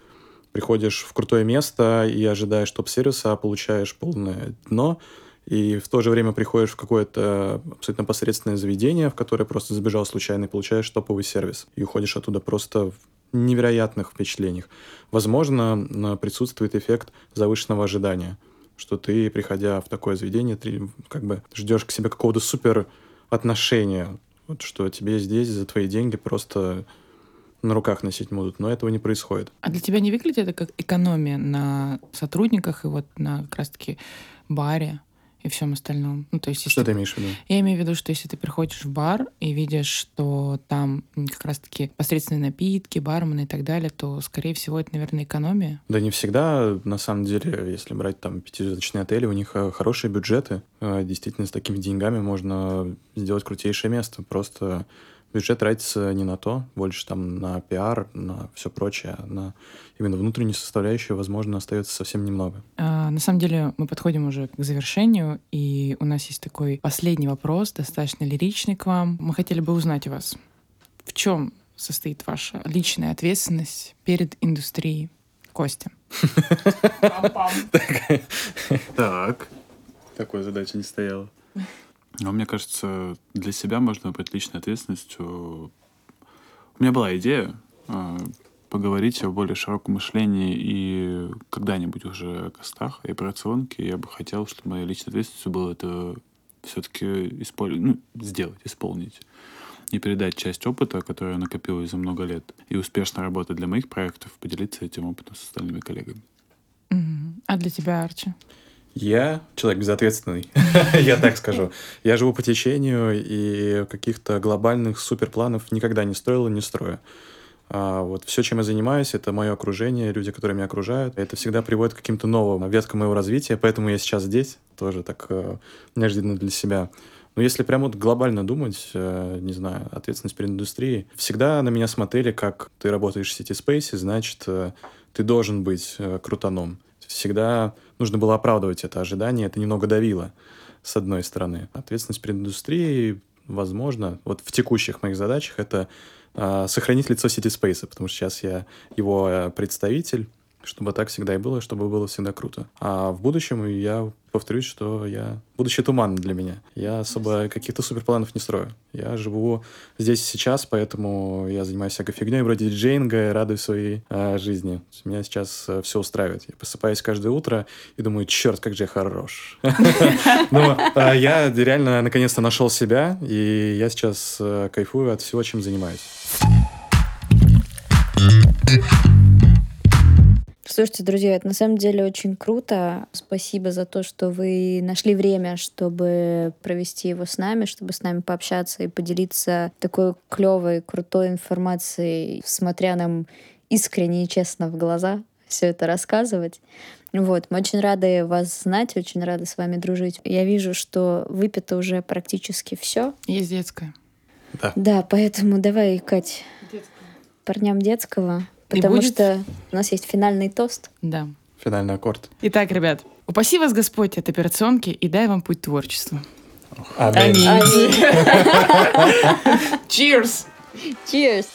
D: приходишь в крутое место и ожидаешь топ-сервиса, а получаешь полное дно, и в то же время приходишь в какое-то абсолютно посредственное заведение, в которое просто забежал случайно и получаешь топовый сервис. И уходишь оттуда просто в невероятных впечатлениях. Возможно, присутствует эффект завышенного ожидания, что ты, приходя в такое заведение, ты как бы ждешь к себе какого-то супер отношения, вот, что тебе здесь за твои деньги просто на руках носить будут, но этого не происходит.
C: А для тебя не выглядит это как экономия на сотрудниках и вот на как раз-таки баре? И всем остальном. Ну, то есть,
D: что ты имеешь в виду?
C: Я имею в виду, что если ты приходишь в бар и видишь, что там как раз-таки посредственные напитки, бармены и так далее, то, скорее всего, это, наверное, экономия.
D: Да не всегда. На самом деле, если брать там пятизвездочные отели, у них э, хорошие бюджеты. Э, действительно, с такими деньгами можно сделать крутейшее место. Просто бюджет тратится не на то, больше там на пиар, на все прочее, а на именно внутреннюю составляющую, возможно, остается совсем немного.
C: А, на самом деле мы подходим уже к завершению, и у нас есть такой последний вопрос, достаточно лиричный к вам. Мы хотели бы узнать у вас, в чем состоит ваша личная ответственность перед индустрией? Костя.
B: Так. Такой задачи не стояла. Но мне кажется, для себя можно быть личной ответственностью. У меня была идея а, поговорить о более широком мышлении и когда-нибудь уже о костах и операционке. Я бы хотел, чтобы моей личной ответственностью было это все-таки исполь... ну, сделать, исполнить и передать часть опыта, который я накопил за много лет, и успешно работать для моих проектов, поделиться этим опытом с остальными коллегами.
C: А для тебя, Арчи?
D: Я человек безответственный, я так скажу. Я живу по течению и каких-то глобальных суперпланов никогда не строил и не строю. А вот все, чем я занимаюсь, это мое окружение, люди, которые меня окружают. Это всегда приводит к каким-то новым веткам моего развития, поэтому я сейчас здесь, тоже так э, неожиданно для себя. Но если прямо вот глобально думать, э, не знаю, ответственность перед индустрией, всегда на меня смотрели, как ты работаешь в City Space, значит, э, ты должен быть э, крутаном всегда нужно было оправдывать это ожидание, это немного давило, с одной стороны. Ответственность перед индустрией, возможно, вот в текущих моих задачах это э, сохранить лицо City Space, потому что сейчас я его э, представитель, чтобы так всегда и было, чтобы было всегда круто. А в будущем я повторюсь, что я... Будущее туманно для меня. Я особо каких-то суперпланов не строю. Я живу здесь и сейчас, поэтому я занимаюсь всякой фигней вроде диджейнга и радуюсь своей э, жизни. Меня сейчас э, все устраивает. Я просыпаюсь каждое утро и думаю, черт, как же я хорош. Но а, я реально наконец-то нашел себя, и я сейчас э, кайфую от всего, чем занимаюсь.
A: Слушайте, друзья, это на самом деле очень круто. Спасибо за то, что вы нашли время, чтобы провести его с нами, чтобы с нами пообщаться и поделиться такой клевой, крутой информацией, смотря нам искренне и честно в глаза все это рассказывать. Вот, мы очень рады вас знать, очень рады с вами дружить. Я вижу, что выпито уже практически все.
C: Есть детское.
D: Да.
A: Да, поэтому давай, Кать, детское. парням детского. Потому будет... что у нас есть финальный тост.
C: Да.
D: Финальный аккорд.
C: Итак, ребят, упаси вас Господь от операционки и дай вам путь
D: творчеству.
C: Аминь. Cheers!
A: Cheers!